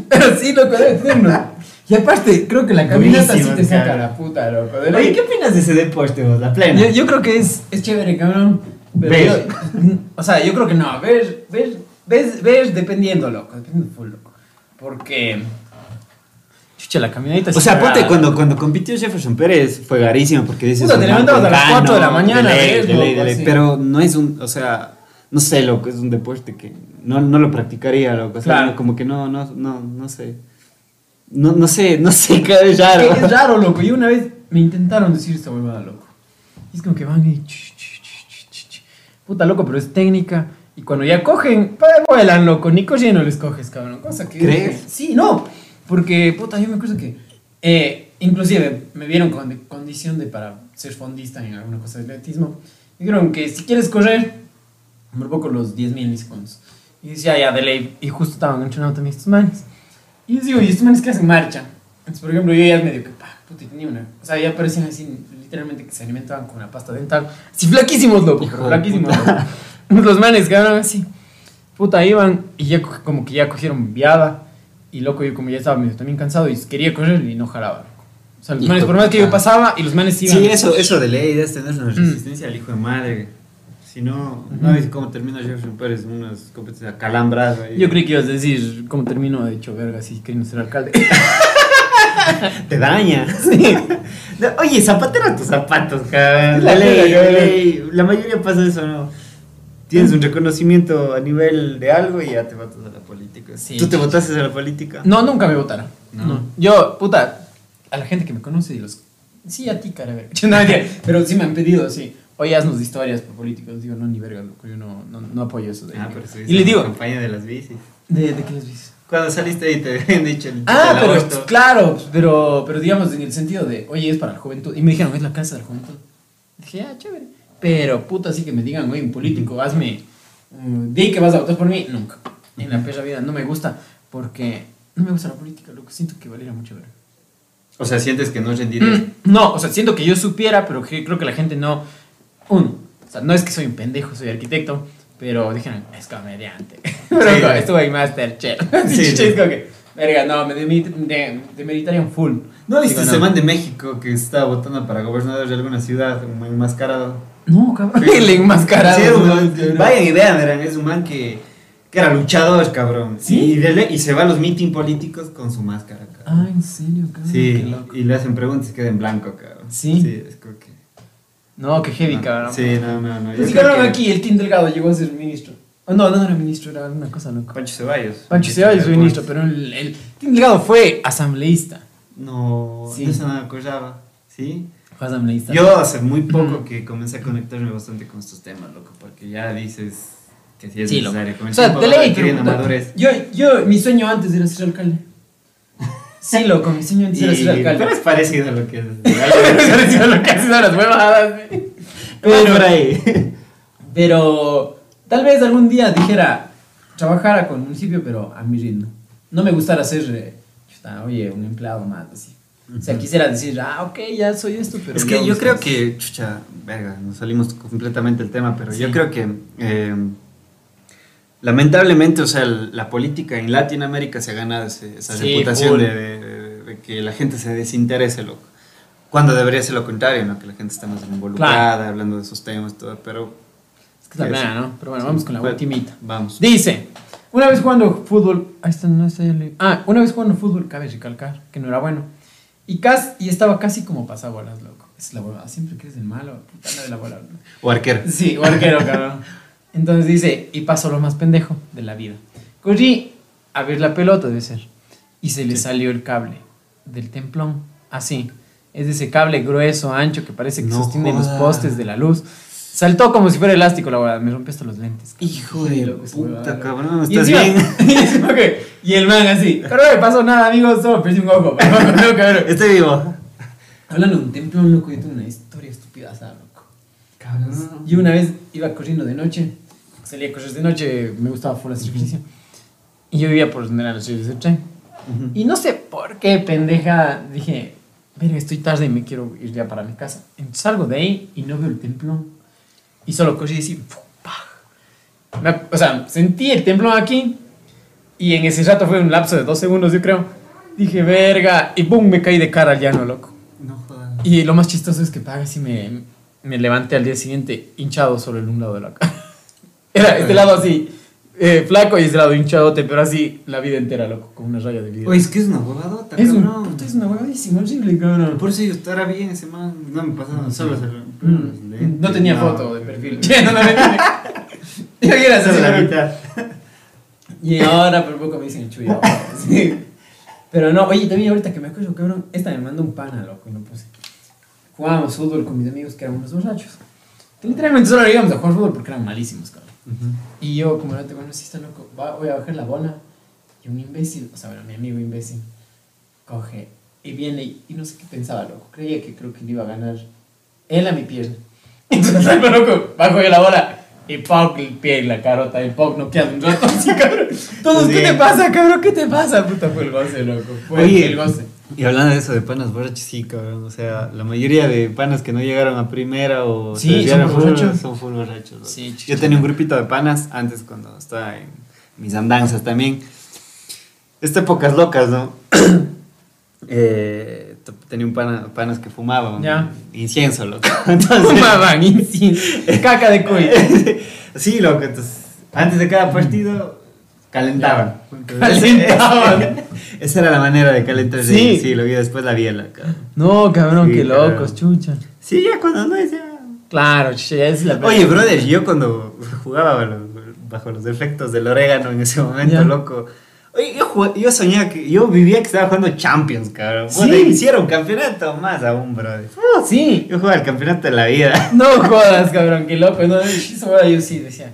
Pero sí, loco, debe unos- Y aparte, creo que la caminata sí te saca la puta, loco. De Oye, ley. ¿qué opinas de ese deporte, vos, la plena? Yo, yo creo que es, es chévere, cabrón. Ver. o sea, yo creo que no. Ver, ver, ver, ver dependiendo, loco. Dependiendo full, loco. Porque. Chucha, la caminadita O sea, ponte, cuando, cuando compitió Jefferson Pérez fue garísimo porque dices... Puta, te levantabas a las americano, 4 de la mañana, de ley, ves, de ley, de loco, ley, así. Pero no es un, o sea, no sé, loco, es un deporte que no, no lo practicaría, loco. O sea, Claro. como que no, no, no, no sé. No, no sé, no sé, [laughs] qué es raro. Es raro, loco. Y una vez me intentaron decir esta huevada, loco. Y es como que van y. Puta, loco, pero es técnica. Y cuando ya cogen, vuelan, loco. Ni cogiendo les coges, cabrón. Cosa que. ¿Crees? Sí, no. Porque, puta, yo me acuerdo que. eh, inclusive me vieron con de- condición de para ser fondista en alguna cosa de atletismo. Me dijeron que si quieres correr, me poco los 10 mil. Y decía, ya, de ley. Y justo estaban entrenando también estos manes. Y yo digo, ¿y estos manes que hacen marcha? Entonces, por ejemplo, yo ya medio que, pa, puta, y tenía una. O sea, ya parecían así, literalmente que se alimentaban con una pasta dental. Así flaquísimos, loco. Hijo flaquísimos. loco. Los manes quedaron así. Puta, iban y ya co- como que ya cogieron viada. Y loco, yo como ya estaba medio también cansado y quería correr y no jalaba. loco. O sea, los Hijo manes, por más que yo pasaba y los manes iban. Sí, eso, eso de ley, debes tener Mm. una resistencia al hijo de madre. Si no, no ves cómo termina Jefferson Pérez en unas competencias calambradas. ahí. Yo creí que ibas a decir cómo termino de hecho verga así queriendo ser alcalde. [laughs] Te daña. [laughs] No, Oye, zapatero a tus zapatos, cabrón. La ley, cabrón. ley. La mayoría pasa eso, ¿no? Tienes un reconocimiento a nivel de algo y ya te votas a la política. Sí. ¿Tú te votaste a la política? No, nunca me votaron. No. No. Yo, puta, a la gente que me conoce y los. Sí, a ti, cara. [laughs] No, mentira, pero sí me han pedido así. Oye, haznos historias por políticos. Digo, no, ni verga, loco. Yo no, no, no apoyo eso. De, Ah, pero y les la digo, campaña de las bicis. ¿de, de qué les dices? Cuando saliste ahí te [laughs] habían dicho el Ah, pero aborto. claro, pero, pero digamos en el sentido de, oye, es para la juventud. Y me dijeron, es la casa de la juventud. Dije, ah, chévere. Pero puta, así que me digan, güey, un político, hazme. mm, di que vas a votar por mí. Nunca. En la perra vida no me gusta porque no me gusta la política, lo que siento que valiera mucho ver. O sea, sientes que no rendirías. No, o sea, siento que yo supiera, pero que creo que la gente no. Uno, o sea, no es que soy un pendejo, soy arquitecto, pero dijeron, es comediante. [laughs] como, estuve en Masterchef. Sí, [laughs] Sí, como que, verga, no, me demit- de- demeritarían full. ¿No viste ese man de México que estaba votando para gobernador de alguna ciudad, man enmascarado? No, cabrón. El enmascarado. Sí, un y vean, verán, es un man que, que era luchador, cabrón. ¿Sí? Y, de le- y se va a los meeting políticos con su máscara, cabrón. Ah, en serio, cabrón. Qué sí, loco. y le hacen preguntas y queda en blanco, cabrón. ¿Sí? Sí, es como que... No, qué heavy, no, cabrón. Sí, no, no, no. Pues cabrón, que- aquí el Team Delgado llegó a ser ministro. Oh, no, no era ministro, era una cosa loca. Pancho Ceballos. Pancho Ceballos fue ministro, pero el, el Team Delgado fue asambleísta. No, Sí. de eso no me acordaba. ¿Sí? Fue asambleísta. Yo hace muy poco que comencé a conectarme bastante con estos temas, loco, porque ya dices que sí es Sí, loco. necesario. Con el O sea, puta, madurez. yo, yo, mi sueño antes era ser alcalde. Sí, loco, mi sueño antes Y- era ser pero es parecido a lo que es. [laughs] Parecido a lo que hacen las huevadas. Pero por ahí. pero tal vez algún día dijera, trabajara con el municipio, pero a mi ritmo. No me gustara ser, eh, chuta, oye, un empleado más, así. O sea, quisiera decir, ah, ok, ya soy esto, pero... es que yo creo que, chucha, verga, nos salimos completamente del tema, pero yo creo que eh, lamentablemente, o sea, el- la política en Latinoamérica se ha ganado ese- esa Sí, reputación de, de- de que la gente se desinterese, loco. Cuando debería ser lo contrario, ¿no? Que la gente esté más involucrada, hablando de esos temas, todo, pero... Es que la plena, ¿no? Pero bueno, vamos con la ultimita. Vamos. Dice, una vez jugando fútbol, ahí está, no está le- Ah, una vez jugando fútbol, cabe recalcar que no era bueno. Y, cas, y estaba casi como pasabolas, loco. Es la bola, siempre que eres el malo, puta no de la bola. O arquero. Sí, o arquero, [laughs] cabrón. Entonces dice, y pasó lo más pendejo de la vida. Corrí a ver la pelota, debe ser. Y se le salió el cable del templón, así. Es de ese cable grueso, ancho, que parece que No sostiene los jodas. postes de la luz. Saltó como si fuera elástico, la verdad. Me rompió hasta los lentes. Hijo Sí, de puta, cabrón, Y ¿estás encima- bien? [laughs] y encima que- y el man así, pero no me pasó nada, amigos, solo perdí un ojo. Tengo que ver. Estoy vivo. Hablando de un templón, loco, yo tengo una historia estúpida, ¿sabes, loco? Cabrón. Yo una vez iba corriendo de noche, salía a correr de noche, me gustaba full hacer ejercicio. Y yo vivía por donde eran las series del tren. Y no sé por qué, pendeja, dije, verga, estoy tarde y me quiero ir ya para mi casa. Entonces salgo de ahí y no veo el templón. Y solo corrí y. ¡pah! Me- o sea, sentí el templón aquí y en ese rato fue un lapso de dos segundos, yo creo. Dije, verga, y pum, me caí de cara al llano, loco. No jodas. Y lo más chistoso es que paga así me, me levanté al día siguiente hinchado solo en un lado de la cara. Era este lado así, eh, flaco y este lado hinchadote, pero así la vida entera, loco, con una raya de vida. Oye, es que es una huevadota, es, un, cabrón. puta, es una huevadísima, horrible, cabrón. Por eso yo estará bien ese man. No me pasaba solo se Mm, no tenía No. foto de perfil. [laughs] no, no. Yo era Solo la mitad. Y ahora por poco me dicen chuya. [laughs] Sí. Pero no, oye, también ahorita que me acuerdo, cabrón, esta me mandó un pana, loco, y no puse. Jugábamos fútbol con mis amigos que eran unos borrachos. Que literalmente solo íbamos a jugar fútbol porque eran malísimos, cabrón. Y yo, como no te bueno, sí está loco, va- voy a bajar la bola. Y un imbécil, o sea, bueno, mi amigo imbécil, coge y viene y, y no sé qué pensaba, loco. Creía que creo que le iba a ganar él a mi pierna. [laughs] Entonces, salgo, [laughs] loco, bajo yo la bola y Pau el pie y la carota. Y Pau no queda un rato así, [laughs] cabrón. Todos, ¿qué te pasa, cabrón? ¿Qué te pasa? Puta, fue el goce, loco. Fue Oye. el goce. Y hablando de eso de panas borrachos, sí, cabrón. O sea, la mayoría de panas que no llegaron a primera o Sí, se son full, borrachos. son full borrachos. Sí, Yo tenía un grupito de panas antes cuando estaba en mis andanzas también. Esta épocas locas, ¿no? [clears throat] eh, tenía un pana, panas que fumaban Ya. incienso, loco. [laughs] Entonces, Fumaban incienso. [laughs] Caca de cuy. [laughs] sí, loco. Entonces, antes de cada partido, calentaban. Calentaban. [laughs] Esa era la manera de calentar. Sí. Sí, lo vi después la biela, cabrón. No, cabrón, Sí, qué cabrón. locos, chucha. Sí, ya cuando no es ya. Claro, ya es la Oye, brother, yo cuando jugaba bajo los- efectos del orégano en ese momento, Ya. loco. Oye, yo, jugaba- yo soñaba que. Yo vivía que estaba jugando Champions, cabrón. Sí. Bueno, hicieron campeonato más aún, brother. Oh, sí. Yo jugaba el campeonato de la vida. No jodas, [laughs] cabrón, qué loco. No, yo sí decía.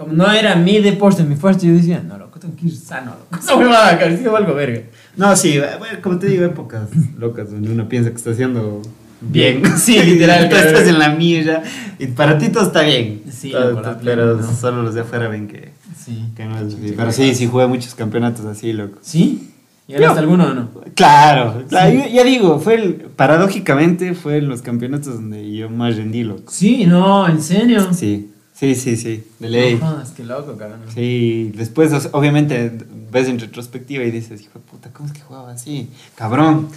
Como no era mi deporte, mi fuerte, yo decía, no, loco, tengo que ir sano, loco. [laughs] Esa huevada, sí, algo verga. No, sí, bueno, como te digo, épocas locas donde uno piensa que está haciendo bien. [laughs] Sí, literal, [laughs] Tú estás en la milla y para ti todo está bien. Sí, Todo- loco, todo- pero solo los de afuera ven que, Sí. que no es así. Pero sí, sí jugué muchos campeonatos así, loco. ¿Sí? ¿Y ganaste alguno o no? Claro, claro, yo- ya digo, fue el, paradójicamente fue en los campeonatos donde yo más rendí, loco. Sí, no, ¿en serio? Sí, sí, sí, sí, de ley. No jodas, qué loco, cabrón. Sí, después obviamente ves en retrospectiva y dices, hijo de puta, ¿cómo es que jugaba así? Cabrón.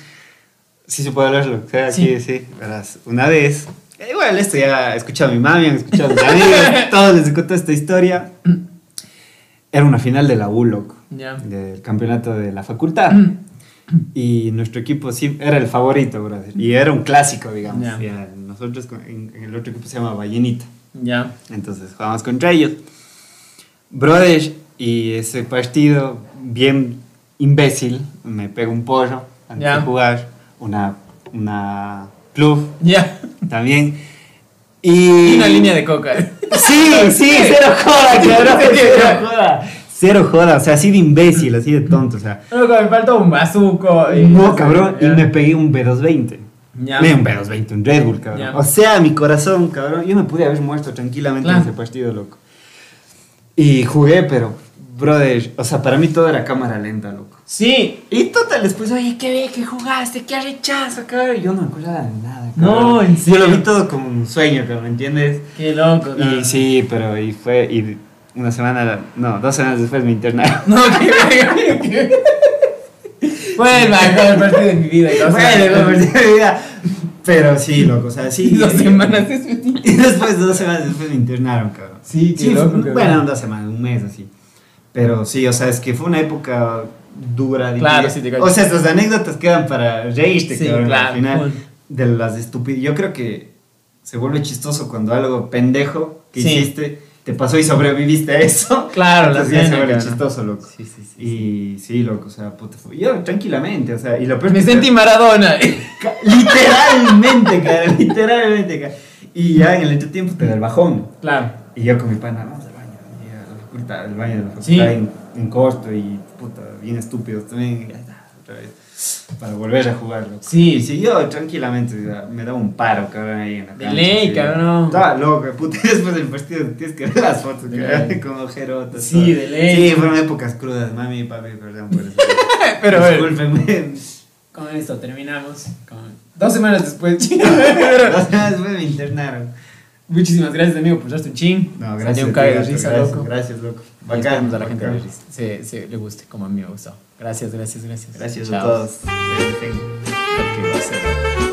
Sí se puede hablarlo, o sea, Sí. sí, verás, una vez, igual esto ya he escuchado a mi mami, han escuchado a mis amigos, [laughs] todos les contó esta historia. Era una final de la U, loco, Ya. del campeonato de la facultad. [clears throat] Y nuestro equipo sí era el favorito, brother. Y era un clásico, digamos. Nosotros en el otro equipo se llama Ballenita. Ya. Entonces jugamos contra ellos. Brothers, y ese partido, bien imbécil, me pega un pollo antes de jugar. Una, una club Ya. también. Y una línea de coca. Sí, sí, cero joda, cabrón. Cero joda. Cero joda, o sea, así de imbécil, así de tonto, o sea. Loco, me faltó un bazuco. y- No, cabrón, y me pegué un B220. Ya. Me un B220, un Red Bull, cabrón. Ya. O sea, mi corazón, cabrón. Yo me pude haber muerto tranquilamente Claro. en ese partido, loco. Y jugué, pero, brother, o sea, para mí todo era cámara lenta, loco. Sí. Y total, después, oye, qué bien que jugaste, qué rechazo, cabrón. Yo no me acordaba de nada, cabrón. No, en Yo serio. lo vi todo como un sueño, cabrón, ¿me entiendes? Qué loco, cabrón. Y sí, pero, y fue, y una semana, no, dos semanas después me internaron. No, qué verga. qué- Fue [laughs] el mejor partido de mi vida. Bueno, semanas- lo perdí de vida. Pero sí, loco, o sea, sí. Dos semanas después. [laughs] Y después, dos semanas después me internaron, cabrón. Sí, qué loco, cabrón. Bueno, dos semanas, un mes así. Pero sí, o sea, es que fue una época dura. Claro, sí te. O sea, estas anécdotas quedan para reírte, Sí, cabrón, claro, al final. De las estúpidas. Yo creo que se vuelve chistoso cuando algo pendejo que Sí. hiciste te pasó y sobreviviste a eso. [laughs] Claro, la Entonces pena, vuelve cabrón. chistoso, loco. Sí, sí, sí. Y sí, loco, o sea, puta, yo tranquilamente, o sea, y lo peor Me que- sentí Maradona. [laughs] Literalmente, cara, [laughs] literalmente, cara. Y ya en el entretiempo te da el bajón. Claro. Y yo con mi pana, vamos al baño. Y a la facultad, al baño de la facultad Sí. en, en corto y puta, bien estúpidos también. y ya está, otra vez. Para volver a jugarlo. Sí. Si yo tranquilamente me daba un paro, cabrón, ahí en la De cancha. ley, cabrón. Estaba loco, puta. y [laughs] Después del partido tienes que ver las fotos, cabrón, ley. con ojerotas. Sí, todo. de ley. Sí, fueron épocas crudas, mami y papi, perdón por eso. [laughs] Pero. Discúlpenme. [laughs] Con esto terminamos. Con... Dos semanas después. Dos semanas después me internaron. Muchísimas gracias, amigo, por darte un ching. No, Salió gracias. un cague de gracias, risa, gracias, loco. Gracias, loco. Bacán. a la gente bacán. se, se, le guste, como a mí me gustó. Gracias, gracias, gracias. Gracias a Chao. todos. Porque va a ser-